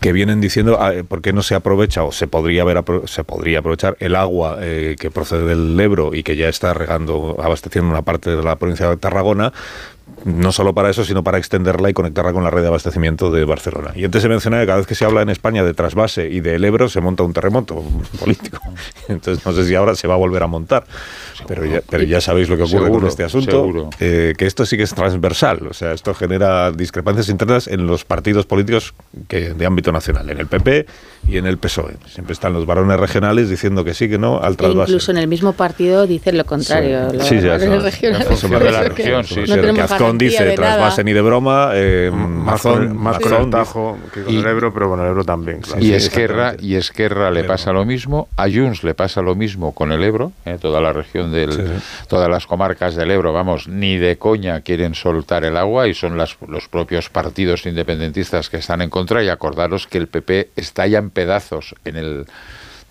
Speaker 1: que vienen diciendo ah, por qué no se aprovecha o se podría, haber, se podría aprovechar el agua eh, que procede del Ebro y que ya está regando, abasteciendo una parte de la provincia de Tarragona, no solo para eso, sino para extenderla y conectarla con la red de abastecimiento de Barcelona. Y antes se menciona que cada vez que se habla en España de trasvase y del Ebro se monta un terremoto <laughs> político. Entonces no sé si ahora se va a volver a montar. Pero ya, pero ya sabéis lo que ocurre con este asunto. Eh, que esto sí que es transversal. O sea, esto genera discrepancias internas en los partidos políticos que, de ámbito nacional, en el PP y en el PSOE. Siempre están los varones regionales diciendo que sí, que no, al trasvase.
Speaker 16: incluso en el mismo partido dicen lo contrario.
Speaker 1: Sí, sí, Azcón dice trasvase ni de broma. Eh, Mazón,
Speaker 13: más con el Tajo que con el Ebro, pero con el Ebro también.
Speaker 15: Y, Esquerra, y Esquerra le pasa lo mismo. A Junts le pasa lo mismo con el Ebro. Eh, toda la región del. Todas las comarcas del Ebro, vamos, ni de coña quieren soltar el agua y son las, los propios partidos independentistas que están en contra. Y acordaros que el PP está ya en pedazos en el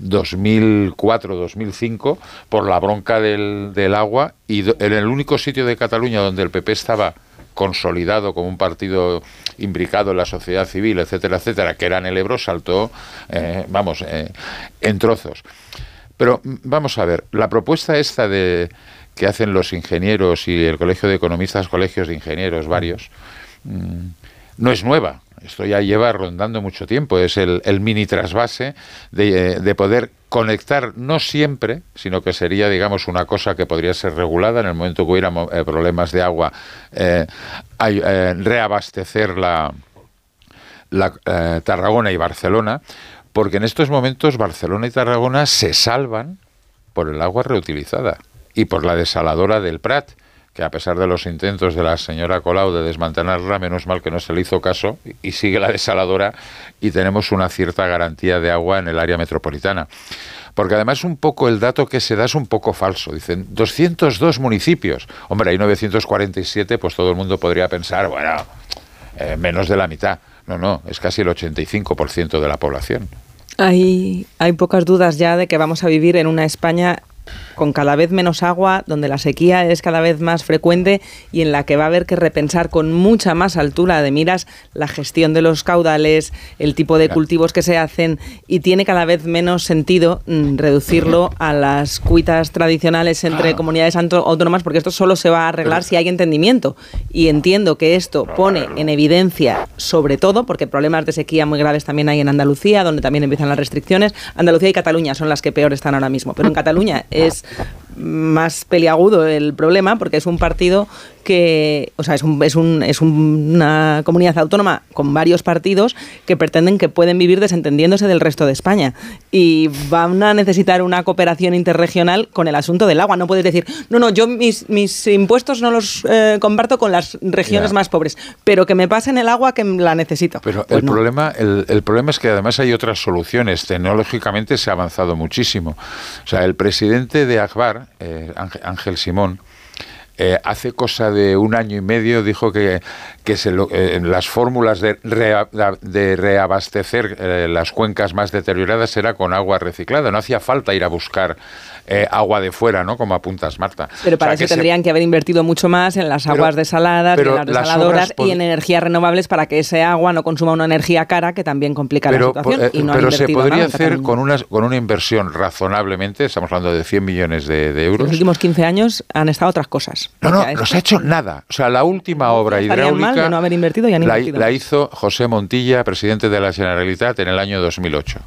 Speaker 15: 2004-2005 por la bronca del, del agua y en el único sitio de Cataluña donde el PP estaba consolidado como un partido imbricado en la sociedad civil, etcétera, etcétera, que era en el Ebro, saltó, eh, vamos, eh, en trozos. Pero mm, vamos a ver, la propuesta esta de que hacen los ingenieros y el Colegio de Economistas, colegios de ingenieros varios, mm, no es nueva. Esto ya lleva rondando mucho tiempo. Es el, mini trasvase de, de, poder conectar, no siempre, sino que sería, digamos, una cosa que podría ser regulada en el momento que hubiera eh, problemas de agua, eh, eh, reabastecer la Tarragona y Barcelona, porque en estos momentos Barcelona y Tarragona se salvan por el agua reutilizada y por la desaladora del Prat que a pesar de los intentos de la señora Colau de desmantelarla, menos mal que no se le hizo caso y sigue la desaladora y tenemos una cierta garantía de agua en el área metropolitana. Porque además un poco el dato que se da es un poco falso. Dicen 202 municipios. Hombre, hay 947, pues todo el mundo podría pensar, bueno, eh, menos de la mitad. No, no, es casi el 85% de la población.
Speaker 14: Hay, hay pocas dudas ya de que vamos a vivir en una España con cada vez menos agua, donde la sequía es cada vez más frecuente y en la que va a haber que repensar con mucha más altura de miras la gestión de los caudales, el tipo de cultivos que se hacen y tiene cada vez menos sentido mm, reducirlo a las cuitas tradicionales entre comunidades autónomas porque esto solo se va a arreglar si hay entendimiento. Y entiendo que esto pone en evidencia sobre todo porque problemas de sequía muy graves también hay en Andalucía donde también empiezan las restricciones. Andalucía y Cataluña son las que peor están ahora mismo pero en Cataluña es más peliagudo el problema porque es un partido que, o sea, es, un, es, un, es una comunidad autónoma con varios partidos que pretenden que pueden vivir desentendiéndose del resto de España y van a necesitar una cooperación interregional con el asunto del agua. No puedes decir, no, no, yo mis, mis impuestos no los eh, comparto con las regiones más pobres, pero que me pasen el agua que la necesito.
Speaker 15: Pero pues el, problema, el, el, problema es que además hay otras soluciones. Tecnológicamente se ha avanzado muchísimo. O sea, el presidente de Akbar, eh, Ángel Simón, eh, hace cosa de un año y medio dijo que, que se lo- eh, las fórmulas de, rea- de reabastecer eh, las cuencas más deterioradas era con agua reciclada. No hacía falta ir a buscar eh, agua de fuera, ¿no? Como apuntas, Marta.
Speaker 14: Pero
Speaker 15: O
Speaker 14: para
Speaker 15: sea,
Speaker 14: eso
Speaker 15: que se-
Speaker 14: tendrían que haber invertido mucho más en las
Speaker 15: Pero-
Speaker 14: aguas desaladas, y
Speaker 15: pero
Speaker 14: en las
Speaker 15: las
Speaker 14: desaladoras
Speaker 15: pod-
Speaker 14: y en energías renovables para que ese agua no consuma una energía cara que también complica
Speaker 15: pero,
Speaker 14: la situación.
Speaker 15: po-
Speaker 14: y no
Speaker 15: pero se podría
Speaker 14: en
Speaker 15: hacer con una, con una inversión razonablemente, estamos hablando de 100 millones de, de euros.
Speaker 14: Los últimos 15 años han estado otras cosas.
Speaker 15: No, no, no se ha hecho nada. O sea, la última obra
Speaker 14: mal
Speaker 15: hidráulica
Speaker 14: de no haber invertido y han
Speaker 15: la,
Speaker 14: invertido.
Speaker 15: la hizo José Montilla, presidente de la Generalitat, en el año 2008.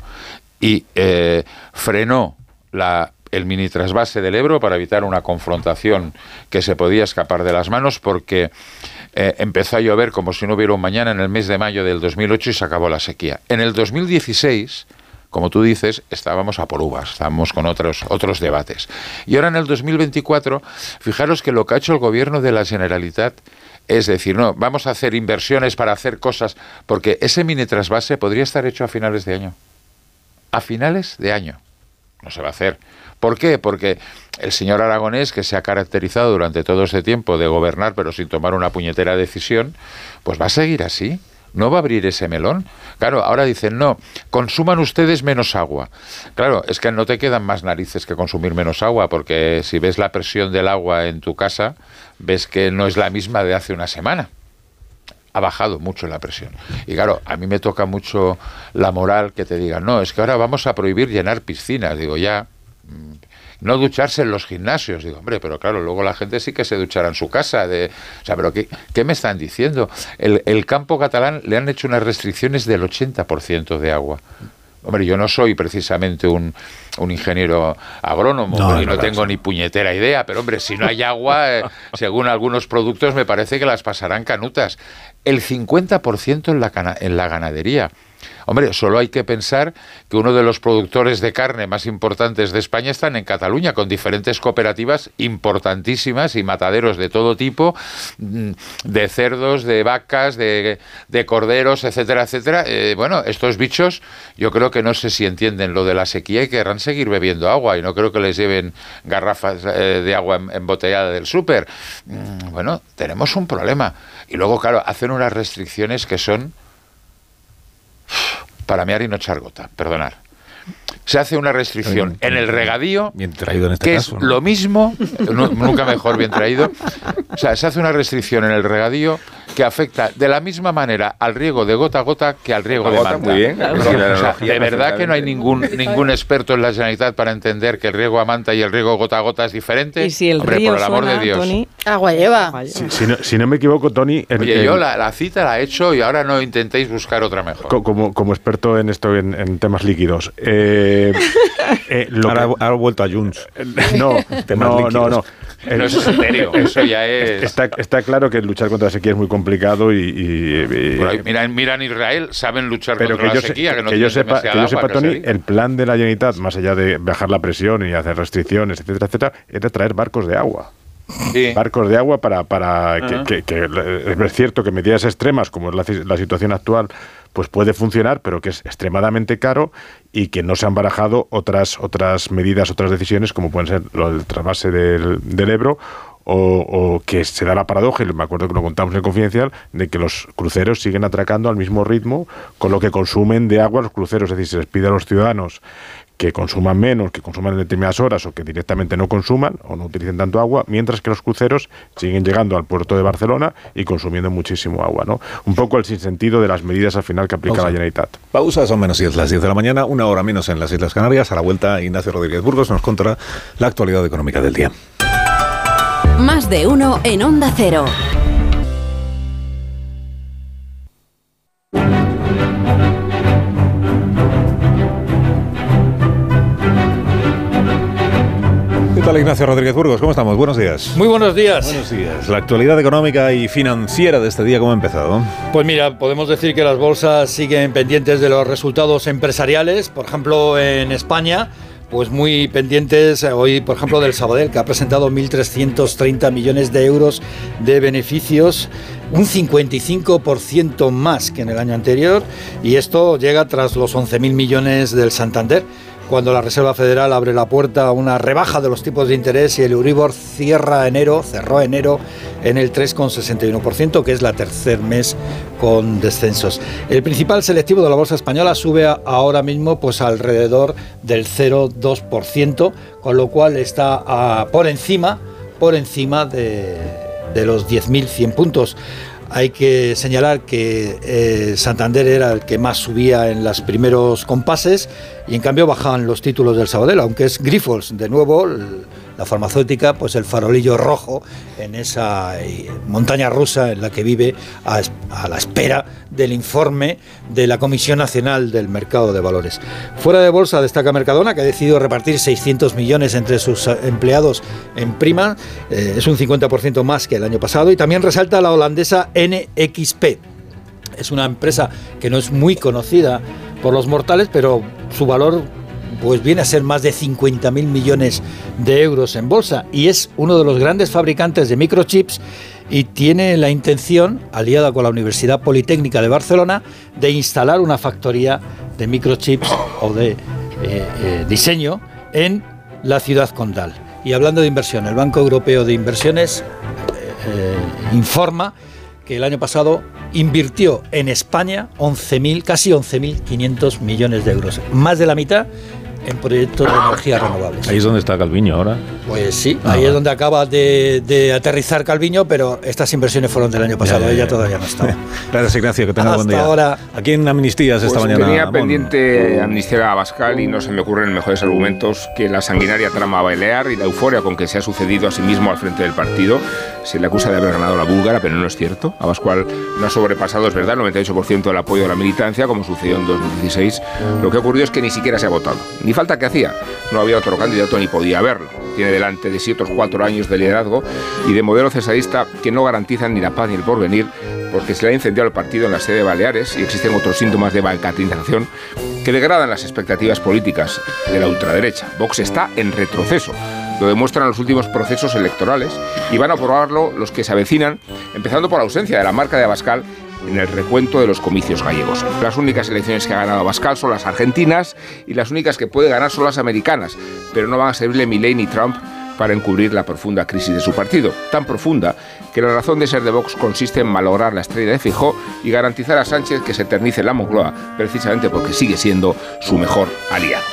Speaker 15: Y eh, frenó la, el mini trasvase del Ebro para evitar una confrontación que se podía escapar de las manos porque eh, empezó a llover como si no hubiera un mañana en el mes de mayo del 2008 y se acabó la sequía. En el 2016 como tú dices, estábamos a por uvas, estábamos con otros, otros debates. Y ahora en el 2024, fijaros que lo que ha hecho el gobierno de la Generalitat es decir, no, vamos a hacer inversiones para hacer cosas, porque ese mini trasvase podría estar hecho a finales de año. A finales de año. No se va a hacer. ¿Por qué? Porque el señor Aragonés, que se ha caracterizado durante todo este tiempo de gobernar, pero sin tomar una puñetera decisión, pues va a seguir así. No va a abrir ese melón. Claro, ahora dicen, no, consuman ustedes menos agua. Claro, es que no te quedan más narices que consumir menos agua, porque si ves la presión del agua en tu casa, ves que no es la misma de hace una semana ha bajado mucho la presión. Y claro, a mí me toca mucho la moral que te digan, no, es que ahora vamos a prohibir llenar piscinas. Digo, ya, no ducharse en los gimnasios. Digo, hombre, pero claro, luego la gente sí que se duchará en su casa. De, o sea, pero ¿qué, qué me están diciendo? El, el campo catalán le han hecho unas restricciones del 80% de agua. Hombre, yo no soy precisamente un, un ingeniero agrónomo
Speaker 1: No,
Speaker 15: y
Speaker 1: no,
Speaker 15: tengo ni puñetera idea, pero hombre, si no hay agua, eh, <laughs> según algunos productos, me parece que las pasarán canutas. El 50% en la, en la ganadería. Hombre, solo hay que pensar que uno de los productores de carne más importantes de España están en Cataluña, con diferentes cooperativas importantísimas y mataderos de todo tipo, mm, de cerdos, de vacas, de, de corderos, etcétera, etcétera. Eh, bueno, estos bichos yo creo que no sé si entienden lo de la sequía y querrán seguir bebiendo agua y no creo que les lleven garrafas eh, de agua em- embotellada del súper. Mm, bueno, tenemos un problema. Y luego, claro, hacen unas restricciones que son para mear y no echar gota, perdonar. Se hace una restricción en el regadío,
Speaker 1: Bien traído en este
Speaker 15: que
Speaker 1: caso.
Speaker 15: es
Speaker 1: ¿no?
Speaker 15: lo mismo, nu- nunca mejor bien traído. O sea, se hace una restricción en el regadío que afecta de la misma manera al riego de gota a gota que al riego de
Speaker 8: Gota,
Speaker 15: manta.
Speaker 8: muy bien.
Speaker 15: Es
Speaker 8: Sí,
Speaker 15: decir,
Speaker 8: la
Speaker 15: o sea,
Speaker 8: analogía
Speaker 15: de verdad que no hay ningún ningún experto en la Generalitat para entender que el riego a manta y el riego gota a gota es diferente.
Speaker 14: Y si el
Speaker 15: Hombre,
Speaker 14: río
Speaker 15: por el amor
Speaker 14: suena,
Speaker 15: de Dios.
Speaker 14: Tony,
Speaker 16: Agua lleva.
Speaker 13: Si, si no, si no me equivoco, Tony, el-
Speaker 15: Oye,
Speaker 13: el-
Speaker 15: yo la, la cita la he hecho y ahora no intentéis buscar otra mejor.
Speaker 13: co- como, como experto en esto, en, en temas líquidos, eh, eh, lo
Speaker 1: Ahora,
Speaker 13: que-
Speaker 1: ahora ha vuelto a Junts.
Speaker 13: no, <laughs>
Speaker 1: Temas
Speaker 13: no, no, no.
Speaker 15: No, eso es etéreo, eso ya es...
Speaker 13: Está, está claro que luchar contra la sequía es muy complicado y... y-
Speaker 15: mira, mira en Israel, saben luchar
Speaker 13: pero
Speaker 15: contra
Speaker 13: que
Speaker 15: la
Speaker 13: yo,
Speaker 15: sequía, que no
Speaker 13: que yo sepa, que yo sepa Tony, el plan de la Generalitat, más allá de bajar la presión y hacer restricciones, etcétera, etcétera, era traer barcos de agua.
Speaker 15: Sí.
Speaker 13: Barcos de agua para, para que, que- que, eh, es cierto que medidas extremas, como es la situación actual, pues puede funcionar, pero que es extremadamente caro y que no se han barajado otras, otras medidas, otras decisiones, como pueden ser lo del trasvase del, del Ebro o, o que se da la paradoja, y me acuerdo que lo contamos en el confidencial, de que los cruceros siguen atracando al mismo ritmo con lo que consumen de agua los cruceros. Es decir, se les pide a los ciudadanos que consuman menos, que consuman en determinadas horas o que directamente no consuman o no utilicen tanto agua, mientras que los cruceros siguen llegando al puerto de Barcelona y consumiendo muchísimo agua. ¿no? Un poco el sinsentido de las medidas al final que aplica
Speaker 1: Pausa.
Speaker 13: la Generalitat.
Speaker 1: Pausa, son menos 10 las 10 de la mañana, una hora menos en las Islas Canarias. A la vuelta, Ignacio Rodríguez Burgos nos contará la actualidad económica del día.
Speaker 17: Más de uno en Onda Cero.
Speaker 1: ¿Qué tal, Ignacio Rodríguez Burgos? ¿Cómo estamos? Buenos días.
Speaker 18: Muy buenos días.
Speaker 1: Buenos días. La actualidad económica y financiera de este día, ¿cómo ha empezado?
Speaker 18: Pues mira, podemos decir que las bolsas siguen pendientes de los resultados empresariales, por ejemplo en España, pues muy pendientes eh, hoy, por ejemplo, del Sabadell, que ha presentado 1.330 millones de euros de beneficios, un 55% más que en el año anterior, y esto llega tras los 11.000 millones del Santander. Cuando la Reserva Federal abre la puerta a una rebaja de los tipos de interés y el Euribor cierra enero, cerró enero en el 3,61%, que es la tercer mes con descensos. El principal selectivo de la bolsa española sube ahora mismo pues alrededor del 0,2%, con lo cual está ah, por encima, por encima de, de los 10.100 puntos. Hay que señalar que eh, Santander era el que más subía en los primeros compases y en cambio bajaban los títulos del Sabadell, aunque es Grifols, de nuevo, la farmacéutica, pues el farolillo rojo en esa eh, montaña rusa en la que vive a, la espera del informe de la Comisión Nacional del Mercado de Valores. Fuera de bolsa destaca Mercadona, que ha decidido repartir 600 millones entre sus eh, empleados en prima, eh, es un 50% más que el año pasado, y también resalta la holandesa NXP. Es una empresa que no es muy conocida por los mortales, pero su valor pues viene a ser más de 50.000 millones de euros en bolsa y es uno de los grandes fabricantes de microchips y tiene la intención, aliada con la Universidad Politécnica de Barcelona, de instalar una factoría de microchips o de eh, eh, diseño en la ciudad condal. Y hablando de inversión, el Banco Europeo de Inversiones eh, informa que el año pasado invirtió en España 11.000, casi 11.500 millones de euros, más de la mitad en proyectos de energías renovables.
Speaker 3: Ahí es donde está Calviño ahora.
Speaker 18: Pues sí, ah, ahí es donde acaba de, aterrizar Calviño, pero estas inversiones fueron del año pasado, ella todavía no estaba. <laughs>
Speaker 3: Gracias Ignacio, que tenga buen día.
Speaker 18: ahora.
Speaker 3: Aquí en Amnistías esta pues mañana.
Speaker 8: Tenía pendiente amnistía a Bascal y no se me ocurren mejores argumentos que la sanguinaria trama Balear y la euforia con que se ha sucedido a sí mismo al frente del partido. Se le acusa de haber ganado la búlgara, pero no es cierto. A Bascal no ha sobrepasado, es verdad, el 98% del apoyo de la militancia, como sucedió en 2016. Lo que ha ocurrido es que ni siquiera se ha votado. Ni falta que hacía. No había otro candidato ni podía haberlo. Tiene delante de sí otros cuatro años de liderazgo y de modelo cesadista que no garantizan ni la paz ni el porvenir, porque se le ha incendiado el partido en la sede de Baleares y existen otros síntomas de bancatización que degradan las expectativas políticas de la ultraderecha. Vox está en retroceso. Lo demuestran los últimos procesos electorales y van a probarlo los que se avecinan, empezando por la ausencia de la marca de Abascal en el recuento de los comicios gallegos. Las únicas elecciones que ha ganado Abascal son las argentinas y las únicas que puede ganar son las americanas, pero no van a servirle Milley ni Trump para encubrir la profunda crisis de su partido, tan profunda que la razón de ser de Vox consiste en malograr la estrella de Fijó y garantizar a Sánchez que se eternice la Moncloa, precisamente porque sigue siendo su mejor aliado.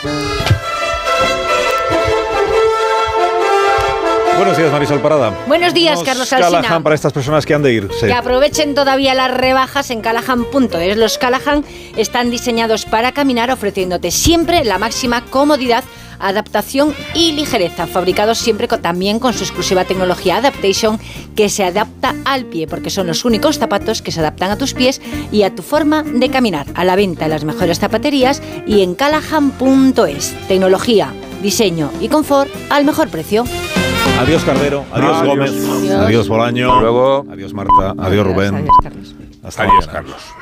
Speaker 1: Buenos días, Marisol Parada.
Speaker 19: Buenos días, Carlos Alsina.
Speaker 1: Callahan para estas personas que han de ir.
Speaker 19: Que aprovechen todavía las rebajas en Callahan.es. Los Callahan están diseñados para caminar ofreciéndote siempre la máxima comodidad adaptación y ligereza, fabricados siempre también con su exclusiva tecnología Adaptation que se adapta al pie, porque son los únicos zapatos que se adaptan a tus pies y a tu forma de caminar. A la venta en las mejores zapaterías y en callahan.es. Tecnología, diseño y confort al mejor precio.
Speaker 1: Adiós Cardero, adiós, Gómez, adiós, Bolaño,
Speaker 8: luego.
Speaker 1: adiós Marta, adiós, Rubén.
Speaker 8: Adiós Carlos.
Speaker 1: Hasta adiós Carlos.